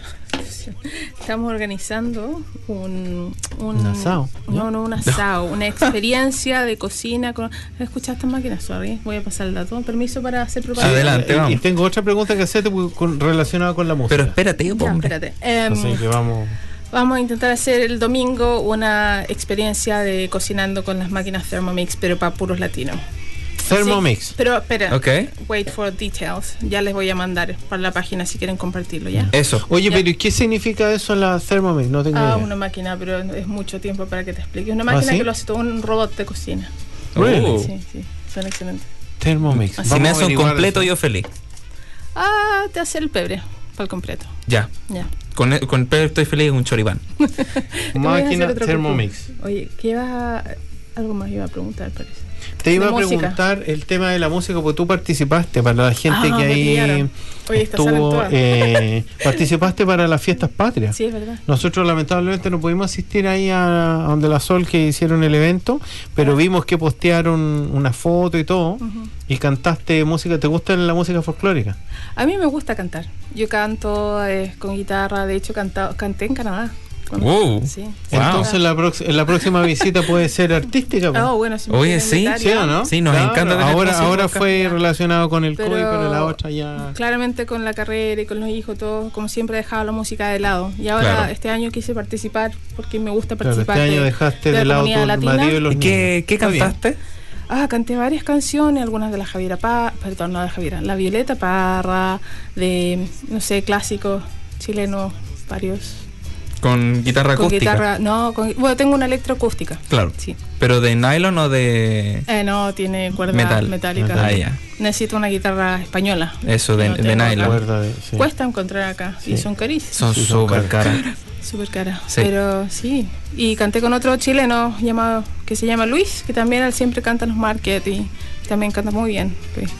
Estamos organizando un, Un asado, No, no, un asado, una experiencia de cocina. Con... ¿Escuchaste estas máquinas? Sorry, voy a pasar el dato. Permiso para hacer propaganda. Adelante, Y- Y, vamos. tengo otra pregunta que hacerte con- relacionada con la música. Pero espérate, Ya, hombre. espérate. Em, Así que vamos. Vamos a intentar hacer el domingo una experiencia de cocinando con las máquinas Thermomix, pero para puros latinos. Thermomix. Sí, pero espera, Ok. wait for details. Ya les voy a mandar para la página si quieren compartirlo, ¿ya? Eso. Oye, Ya. pero ¿y qué significa eso la Thermomix? No tengo Ah, idea. una máquina, pero es mucho tiempo para que te explique. Una ¿Ah, máquina sí? que lo hace todo un robot de cocina. Really? Oh. Sí, sí, son excelentes. Thermomix. Así Si me hace un completo, eso. yo feliz. Ah, te hace el pebre para el completo. Ya. Ya. Con, el- con el pebre estoy feliz, un choripán. Máquina Thermomix. Oye, ¿qué iba a- Algo más iba a preguntar, parece. Te iba a música. preguntar el tema de la música, porque tú participaste para la gente Ah, que ahí. Oye, estuvo. eh, participaste para las fiestas patrias. Sí, es verdad. Nosotros lamentablemente no pudimos asistir ahí a, a donde la Sol que hicieron el evento, pero vimos que postearon una foto y todo y cantaste música. ¿Te gusta la música folclórica? A mí me gusta cantar. Yo canto eh, con guitarra. De hecho, canta- canté en Canadá. Wow. Sí. Wow. Entonces la, prox- en la próxima visita puede ser artística. pues. Ah, bueno, si Oye, sí. ¿Sí o no? Sí, nos encanta tener Ahora, ahora fue relacionado con el Pero- COVID, pero la otra ya. Claramente con la carrera y con los hijos, todo, como siempre, he dejado la música de lado. Y ahora Claro. este año quise participar porque me gusta Claro, este participar. año de- dejaste de de la lado tu latina. marido y los ¿Y qué, niños. qué cantaste? Ah, canté varias canciones, algunas de la Javiera Parra, perdón, no de Javiera, la Violeta Parra, de, no sé, clásicos chilenos, varios. Con guitarra Con acústica. guitarra, no, con- bueno, tengo una electroacústica. Claro. Sí. Pero de nylon o de. Eh, no, tiene cuerda Metal. metálica. Ah, ya. Necesito una guitarra española. Eso, de- No de nylon. de- sí. Cuesta encontrar acá y son carísimas. Son Sí, súper caras. Súper cara. Sí. Pero sí. Y canté con otro chileno llamado, que se llama Luis, que también él siempre canta en los markets y también canta muy bien Luis,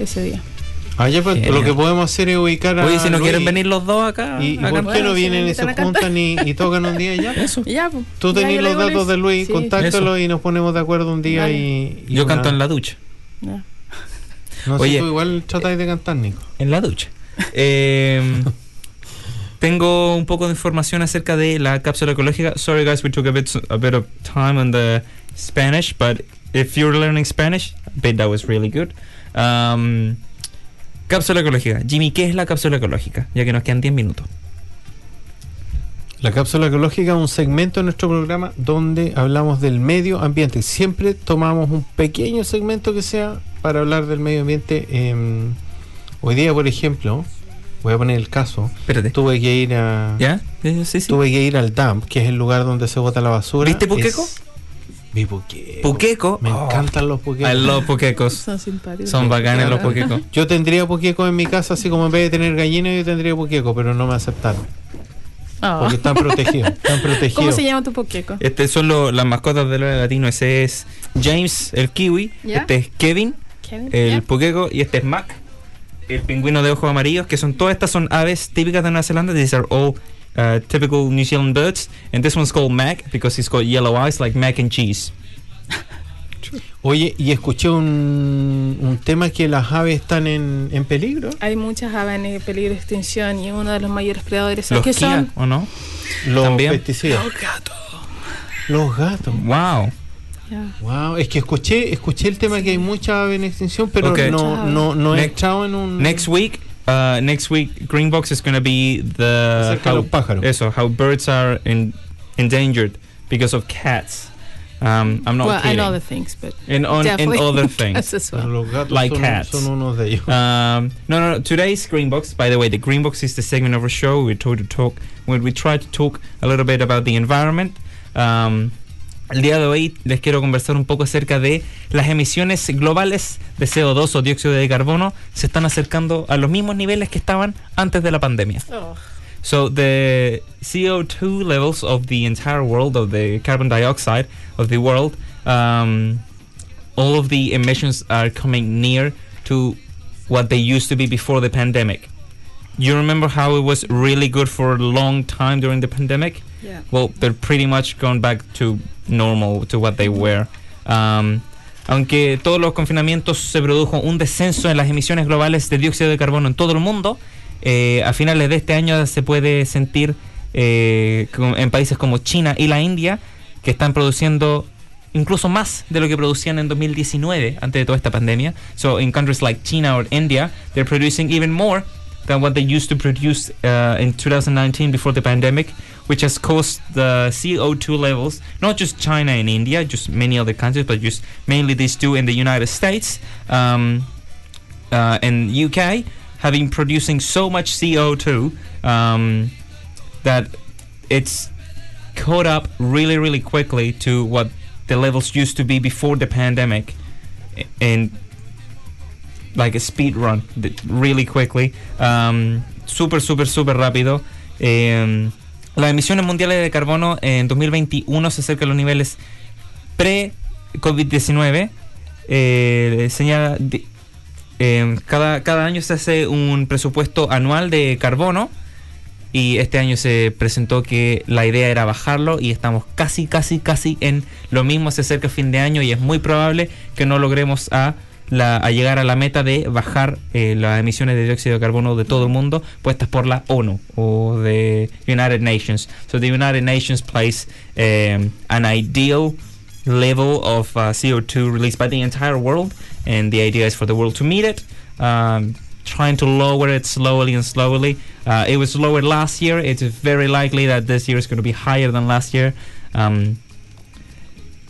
ese día. Ah, ya, pues, lo que podemos hacer es ubicar a. Oye, si no Luis. quieren venir los dos acá. ¿Y, por qué no vienen y se invitan a cantar. juntan y, y tocan un día ya? Eso. Ya, pues, Tú tenés los datos de Luis, Sí. contáctalo y nos ponemos de acuerdo un día Vale. y, y Yo una- canto en la ducha. No sé, Oye. tú igual tratáis de cantar, Nico. En la ducha. Eh, tengo un poco de información acerca de la cápsula ecológica. Sorry guys, we took a bit, a bit of time on the Spanish, but if you're learning Spanish, I bet that was really good. Um, cápsula ecológica. Jimmy, ¿qué es la cápsula ecológica? Ya que nos quedan 10 minutos. La cápsula ecológica es un segmento de nuestro programa donde hablamos del medio ambiente. Siempre tomamos un pequeño segmento que sea para hablar del medio ambiente. Em, hoy día, por ejemplo, voy a poner el caso. Espérate. Tuve que ir a ¿Ya? Sí, sí. sí. tuve que ir al dump, que es el lugar donde se bota la basura. ¿Viste Puqueco? Es- Vi Puqueco. Puqueco. Me Oh, encantan los Puquecos. I love puquecos. Son simpáticos. Son bacanes los puquecos. Yo tendría Puqueco en mi casa, así como en vez de tener gallina, yo tendría Puqueco, pero no me aceptaron. Ah. Porque están protegidos. Están protegidos. ¿Cómo se llama tu poqueco? Este son lo- las mascotas del Lore latino. Ese es James, el kiwi. Este es Kevin, Kevin, el ¿ya? puqueco. Y este es Mac, el pingüino de ojos amarillos, que son todas estas son aves típicas de Nueva Zelanda. These are all uh, typical New Zealand birds, and this one's called Mac because he's got yellow eyes like mac and cheese. Oye, y escuché un, un tema que las aves están en, en peligro. Hay muchas aves en peligro de extinción y uno de los mayores predadores Los que Kia, son ¿o no? Los También. pesticidas. Los gatos. Wow. Ya. Wow, es que escuché, escuché el tema que hay muchas aves en extinción, pero Ok. no, no, no he echado en un. Next week, uh, next week, Greenbox is going to be the Acerca de los pájaros. eso, how birds are in, endangered because of cats. Um, I'm not well, kidding. and other things, but and on and definitely other cats things. as well. Like cats. son unos de ellos. Um, no, no, no. Today's Greenbox, by the way, the Greenbox is the segment of our show. We try to talk, when we try to talk a little bit about the environment. Um, el día de hoy les quiero conversar un poco acerca de las emisiones globales de CO2 o dióxido de carbono se están acercando a los mismos niveles que estaban antes de la pandemia. Oh, So the CO2 levels of the entire world, of the carbon dioxide of the world, um, all of the emissions are coming near to what they used to be before the pandemic. You remember how it was really good for a long time during the pandemic? Yeah. Well, they're pretty much gone back to normal, to what they were. Um, aunque todos los confinamientos se produjo un descenso en las emisiones globales de dióxido de carbono en todo el mundo, eh, a finales de este año se puede sentir eh, en países como China y la India que están produciendo incluso más de lo que producían en 2019 antes de toda esta pandemia. So in countries like China or India, they're producing even more than what they used to produce uh, in 2019 before the pandemic, which has caused the CO2 levels, not just China and India, just many other countries, but just mainly these two in the United States um, uh, and UK, have been producing so much CO2 um, that it's caught up really, really quickly to what the levels used to be before the pandemic, and like a speed run, really quickly, um, súper, súper, súper rápido. Eh, las emisiones mundiales de carbono en 2021 se acercan a los niveles pre-COVID-19. Eh, eh, cada, cada año se hace un presupuesto anual de carbono y este año se presentó que la idea era bajarlo y estamos casi, casi, casi en lo mismo, se acerca fin de año y es muy probable que no logremos a, la, a llegar a la meta de bajar eh, las emisiones de dióxido de carbono de todo el mundo puestas por la ONU o de United Nations. So the United Nations place um, an ideal level of uh, CO2 released by the entire world, and the idea is for the world to meet it. Um, trying to lower it slowly and slowly. Uh, it was lowered last year. It's very likely that this year is going to be higher than last year. Um,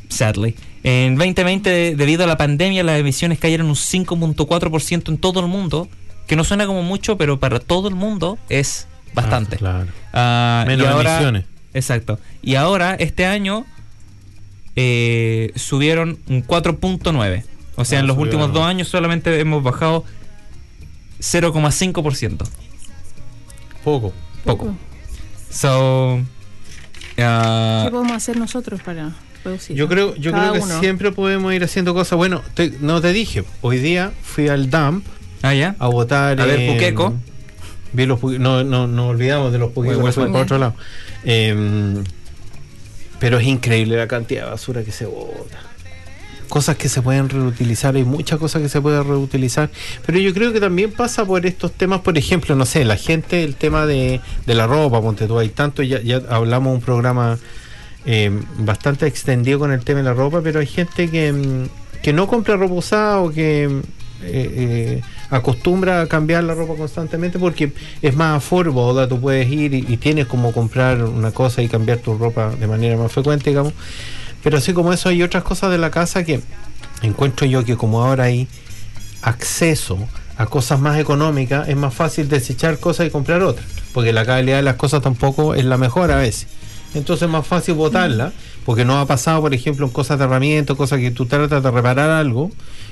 sadly. En 2020, debido a la pandemia, las emisiones cayeron un 5.4% en todo el mundo, que no suena como mucho, pero para todo el mundo es bastante. Ah, claro. Ah, Menos ahora- emisiones. Exacto. Y ahora, este año, eh, subieron un 4.9. O sea, Ah, en los subieron. últimos dos años solamente hemos bajado 0,5%. Poco. Poco. So, ah, ¿Qué podemos hacer nosotros para Yo creo, yo Cada creo que uno. siempre podemos ir haciendo cosas. Bueno, te- no te dije, hoy día fui al DAMP ah, ya. a votar. A ver, en- Puqueco. Vi los no, no, no olvidamos de los puquecos, bueno. por otro lado. Em, pero es increíble la cantidad de basura que se bota. Cosas que se pueden reutilizar, hay muchas cosas que se pueden reutilizar. Pero yo creo que también pasa por estos temas, por ejemplo, no sé, la gente, el tema de, de la ropa, ponte tú, hay tanto, ya, ya hablamos un programa eh, bastante extendido con el tema de la ropa, pero hay gente que, mm, que no compra ropa usada o que mm, eh, eh, acostumbra a cambiar la ropa constantemente porque es más affordable, tú puedes ir y tienes como comprar una cosa y cambiar tu ropa de manera más frecuente, digamos. Pero así como eso hay otras cosas de la casa que encuentro yo que como ahora hay acceso a cosas más económicas, es más fácil desechar cosas y comprar otras, porque la calidad de las cosas tampoco es la mejor a veces. Entonces es más fácil botarla, porque no ha pasado, por ejemplo, en cosas de herramientas, cosas que tú tratas de reparar algo,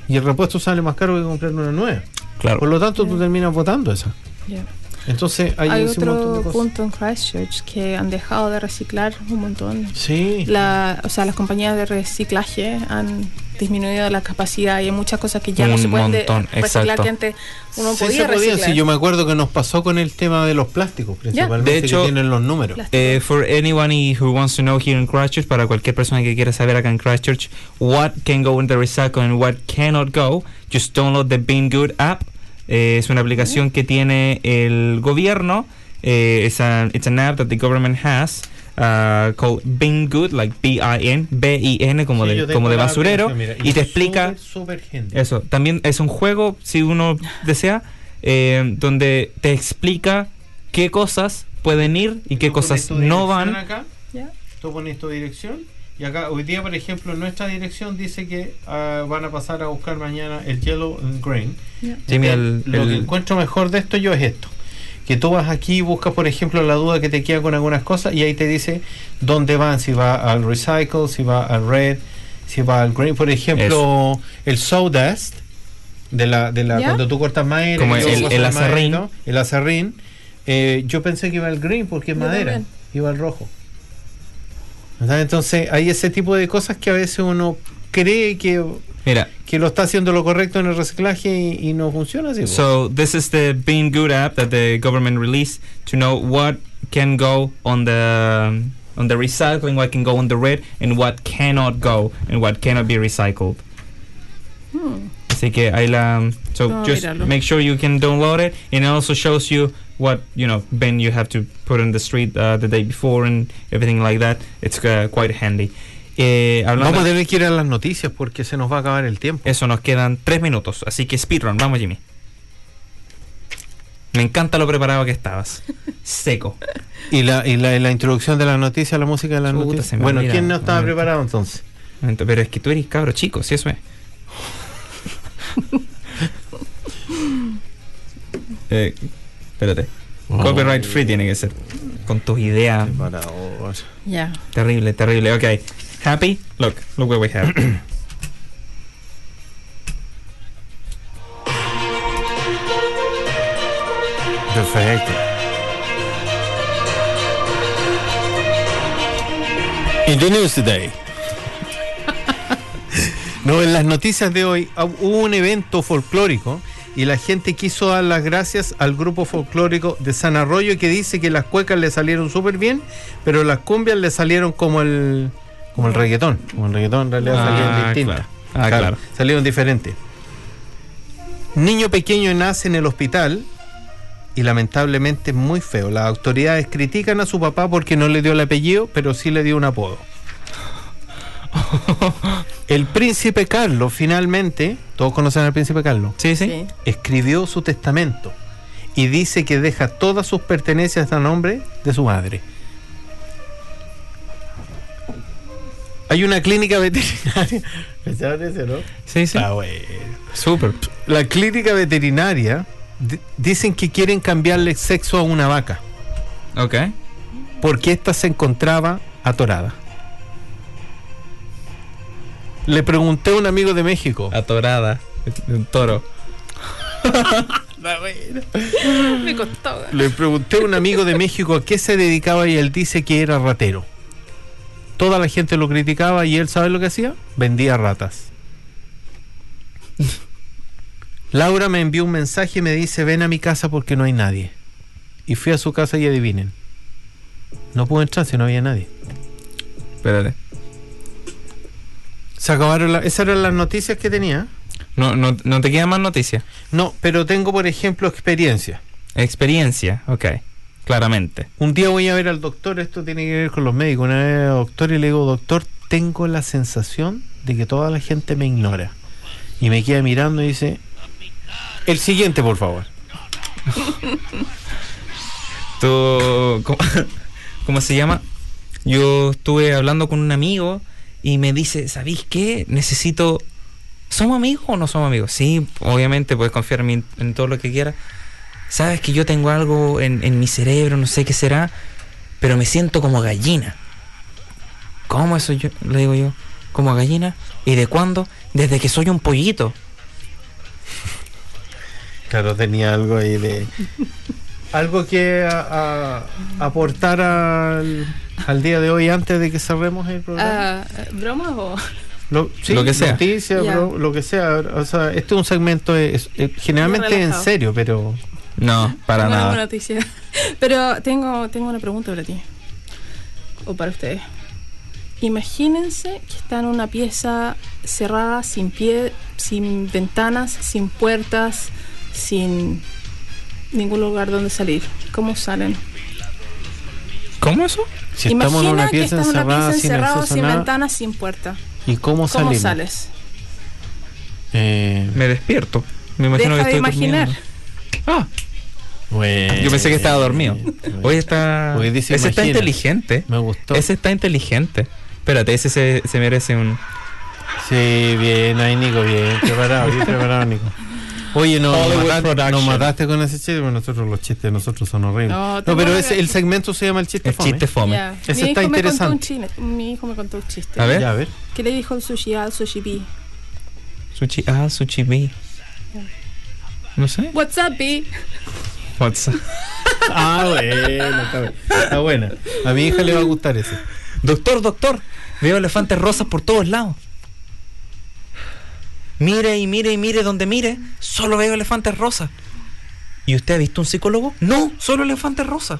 y el repuesto sale más caro que comprar una nueva. Claro. Por lo tanto, tú terminas votando esa. Ya. Entonces hay, Hay otro punto en Christchurch que han dejado de reciclar un montón. Sí. La, o sea, las compañías de reciclaje han disminuido la capacidad y hay muchas cosas que ya no Un se pueden de- montón, reciclar exacto. que antes uno Sí, podía se podía, reciclar. sí, yo me acuerdo que nos pasó con el tema de los plásticos, principalmente De hecho- que tienen los números. Eh, for anyone who wants to know here in Christchurch, para cualquier persona que quiera saber acá en Christchurch, what can go in the recycle and what cannot go, just download the Being Good app. Eh, es una aplicación que tiene el gobierno. Eh, it's, a, it's an app that the government has uh, called Being Good, like B-I-N, B-I-N, como, Sí, de, como de basurero. mira, y te es explica. súper handy. Eso, también es un juego, si uno desea, eh, donde te explica qué cosas pueden ir y qué cosas no van. Acá, tú pones tu dirección y acá hoy día, por ejemplo, nuestra dirección dice que ah, van a pasar a buscar mañana el yellow and green. Ya. Sí, mira, el- Este, Lo que encuentro mejor de esto yo es esto. Que tú vas aquí y buscas, por ejemplo, la duda que te queda con algunas cosas y ahí te dice dónde van, si va al recycle, si va al red, si va al green. Por ejemplo, el sawdust, de la, de la cuando tú cortas madera, Como el- el madera el acerrín, eh, yo pensé que iba al green porque es madera, también. iba al rojo. ¿Verdad? Entonces hay ese tipo de cosas que a veces uno cree que, Mira, que lo está haciendo lo correcto en el reciclaje y, y no funciona así. pues. so this is the Being Good app that the government released to know what can go on the on the recycling, what can go on the red, and what cannot go and what cannot be recycled. Así que ahí la so Vamos a just mirarlo. make sure you can download it, and it also shows you what you know bin you have to put in the street uh, the day before and everything like that. It's uh, quite handy. Eh, Vamos a tener que ir a las noticias porque se nos va a acabar el tiempo. Eso nos quedan tres minutos, así que speedrun, vamos Jimmy. Me encanta lo preparado que estabas. Seco. Y la, y la, y la introducción de las noticias, la música de noticias. se me Bueno. ¿quién no estaba Momento. preparado entonces? Momento, Pero es que tú eres cabro chico, si eso es. eh, espérate. Copyright free tiene que ser. Con tus ideas. Ya. Terrible, terrible. Ok. Happy? Look, look what we have. Perfecto. In the news today. no, en las noticias de hoy ah, hubo un evento folclórico y la gente quiso dar las gracias al grupo folclórico de San Arroyo que dice que las cuecas le salieron súper bien, pero las cumbias le salieron como el como el reggaetón. Como el reggaetón en realidad Ah, salieron distintas. claro. Ah, claro. Salieron diferentes. Niño pequeño nace en el hospital y lamentablemente es muy feo. Las autoridades critican a su papá porque no le dio el apellido, pero sí le dio un apodo. El príncipe Carlos finalmente, todos conocen al príncipe Carlos, Sí, sí. Sí. escribió su testamento y dice que deja todas sus pertenencias a nombre de su madre. Hay una clínica veterinaria. ¿Pensaron eso, no? Sí, sí. Ah, bueno. Súper. La clínica veterinaria di- dicen que quieren cambiarle sexo a una vaca Ok. porque ésta se encontraba atorada. Le pregunté a un amigo de México. Atorada. Un toro. Me costó. Le pregunté a un amigo de México a qué se dedicaba y él dice que era ratero. Toda la gente lo criticaba y él sabe lo que hacía? Vendía ratas. Laura me envió un mensaje y me dice, ven a mi casa porque no hay nadie. Y fui a su casa y adivinen. No pude entrar si no había nadie. Espérate. Se acabaron la- esas eran las noticias que tenía. No, no, no te quedan más noticias. No, pero tengo por ejemplo experiencia. Experiencia. Ok. Claramente. Un día voy a ver al doctor, esto tiene que ver con los médicos, una vez al doctor y le digo, doctor, tengo la sensación de que toda la gente me ignora. Y me queda mirando y dice, el siguiente, por favor. Tú, ¿cómo, cómo se llama? Yo estuve hablando con un amigo y me dice, ¿sabéis qué? Necesito... ¿Somos amigos o no somos amigos? Sí, obviamente puedes confiar en mí en todo lo que quieras. Sabes que yo tengo algo en, en mi cerebro, no sé qué será, pero me siento como gallina. ¿Cómo eso yo? Le digo yo. ¿Como gallina? ¿Y de cuándo? Desde que soy un pollito. Claro, tenía algo ahí de... ¿Algo que a- a- aportar al, al día de hoy antes de que cerremos el programa? Ah, ¿Bromas o...? Lo, sí, Lo que sea. Noticias, bro, lo que sea. O sea, este es un segmento es- es- generalmente en serio, pero No, para nada. noticia. Pero tengo, tengo una pregunta para ti. O para ustedes. Imagínense que están en una pieza cerrada, sin pie, sin ventanas, sin puertas, sin ningún lugar donde salir. ¿Cómo salen? ¿Cómo eso? si estamos en una que pieza estás en una encerrada, pieza sin encerrado, sin nada, ventanas, sin puerta. ¿y cómo ¿Cómo sales? Eh, Me despierto. Me imagino Deja que de estoy imaginar. durmiendo. Ah, bueno, yo pensé que estaba dormido. bueno. Hoy está. Dice ese está imagina. inteligente. Me gustó. Ese está inteligente. Espérate, ese se, se merece un. Sí, bien, ahí Nico, bien preparado, bien preparado Nico. Oye, nos mataste, nos mataste con ese chiste, porque nosotros los chistes de nosotros son horribles. No, pero a- ese, el segmento se llama el chiste El fome. chiste fome. Ya. Ese Mi está interesante. chiste. Mi hijo me contó un chiste. A ver. Ya, a ver. ¿Qué le dijo el sushi al sushi B? Sushi. Ah, Sushi B. No sé. What's up, B? What's up? Ah, bueno, está, bien. Está buena. A mi hija le va a gustar ese. Doctor, doctor, veo elefantes rosas por todos lados. Mire y mire y mire donde mire, solo veo elefantes rosas. ¿Y usted ha visto un psicólogo? No, solo elefantes rosas.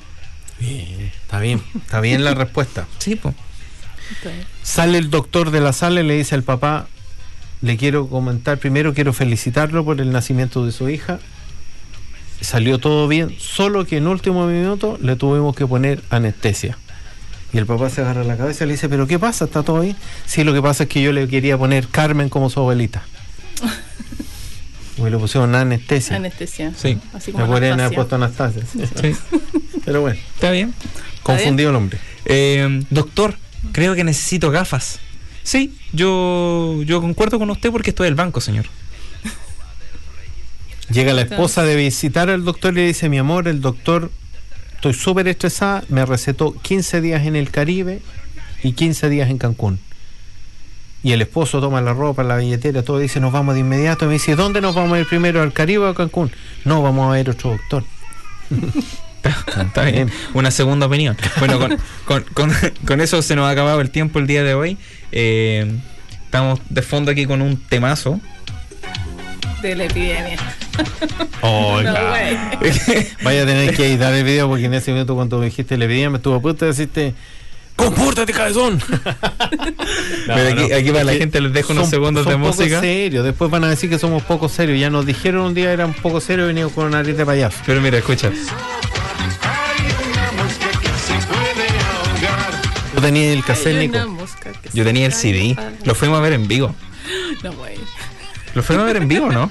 Bien, está bien, está bien la respuesta. Sí, pues. Sale el doctor de la sala y le dice al papá, le quiero comentar, primero quiero felicitarlo por el nacimiento de su hija. Salió todo bien, solo que en último minuto le tuvimos que poner anestesia. Y el papá se agarra la cabeza y le dice, pero ¿qué pasa? ¿Está todo bien? Sí, lo que pasa es que yo le quería poner Carmen como su abuelita. Y le pusieron anestesia. Anestesia. Sí. Así como Me podrían haber puesto Anastasia. sí. Sí, Pero bueno, está bien. confundido el hombre. Eh, doctor, creo que necesito gafas. Sí, yo, yo concuerdo con usted porque estoy del banco, señor. Llega la esposa de visitar al doctor y le dice, mi amor, el doctor, estoy súper estresada, me recetó 15 días en el Caribe y 15 días en Cancún. Y el esposo toma la ropa, la billetera, todo, y dice, nos vamos de inmediato. Y me dice, ¿dónde nos vamos a ir primero, al Caribe o a Cancún? No, vamos a ver otro doctor. Está bien. Una segunda opinión. Bueno, con, con, con, con eso se nos ha acabado el tiempo el día de hoy. Eh, estamos de fondo aquí con un temazo. De la epidemia. Oiga. No, güey. Vaya a tener que editar el video porque en ese momento cuando me dijiste le pedía me estuvo a punto de decirte ¡Compórtate, cabezón! Pero aquí- aquí para la gente les dejo unos Son- segundos son de poco música. serios. Después van a decir que somos poco serios. Ya nos dijeron un día eran poco serios y venimos con nariz de payaso. Pero mira, escucha. Yo tenía el cassette, Nico. una Yo tenía el CD. Lo fuimos a ver en vivo. No, güey. Lo fuimos a ver en vivo, ¿no?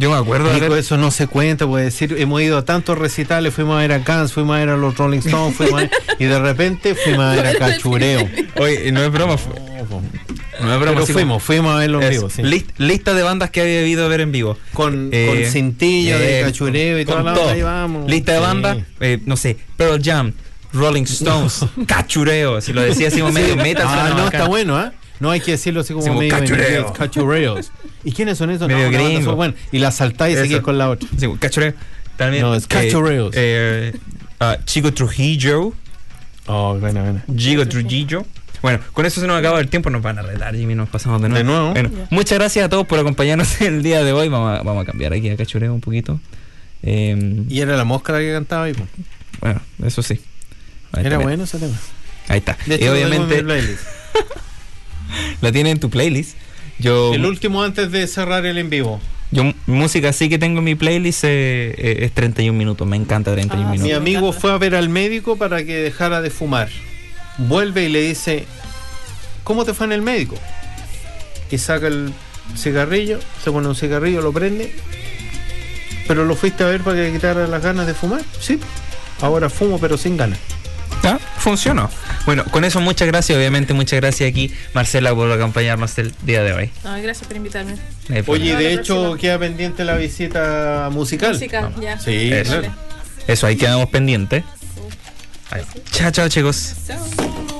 Yo me acuerdo de eso no se cuenta, puede decir, hemos ido a tantos recitales, fuimos a ver a Guns, fuimos a ver a los Rolling Stones, fuimos a ver- y de repente fuimos a ver a Cachureo. Oye, no es broma. fu- No es broma. Pero así fuimos, fuimos a verlo en vivo, sí. list- lista de bandas que había debido ver en vivo. Con, Eh, con cintillo de eh, cachureo y con toda la todo. ahí vamos. Lista de Sí. bandas, eh, no sé, Pearl Jam, Rolling Stones, Cachureo, si lo decía así como medio metal. Ah, no, está bueno, ¿ah? No hay que decirlo así como Sí, como medio en cachureo. inglés, cachureos. ¿Y quiénes son esos? Medio no, gringo. buena. Y la saltáis y seguís con la otra. Sí, Cachureo. También, No, es eh, Cachureos. eh, ah, Chico Trujillo, Oh, buena, buena. Chico Trujillo. Bueno, con eso se nos acaba el tiempo, nos van a arreglar, Jimmy, nos pasamos de nuevo. De nuevo. Bueno, muchas gracias a todos por acompañarnos el día de hoy. Vamos a, vamos a cambiar aquí a Cachureo un poquito. Eh, Y era la mosca la que cantaba ahí. bueno, eso sí. Ahí Era bueno ese tema. Ahí está. De y hecho, lo tengo en obviamente mi playlist. la tiene en tu playlist. Yo, El último antes de cerrar el en vivo. yo música sí que tengo en mi playlist eh, eh, es 31 minutos. Me encanta 31 Ah, Mi minutos. me amigo fue a ver al médico para que dejara de fumar. Vuelve y le dice, ¿cómo te fue en el médico? Y saca el cigarrillo, se pone un cigarrillo, lo prende. ¿Pero lo fuiste a ver para que le quitara las ganas de fumar? Sí. Ahora fumo pero sin ganas. Ah, Funcionó. Bueno, con eso muchas gracias. Obviamente muchas gracias aquí, Marcela, por acompañarnos el día de hoy. No, gracias por invitarme. No hay Oye, problema. de hecho próxima. queda pendiente la visita musical. Música, ya. Sí, Eso. claro. Eso ahí quedamos pendientes. Ahí. Chao, chao, chicos. Chao.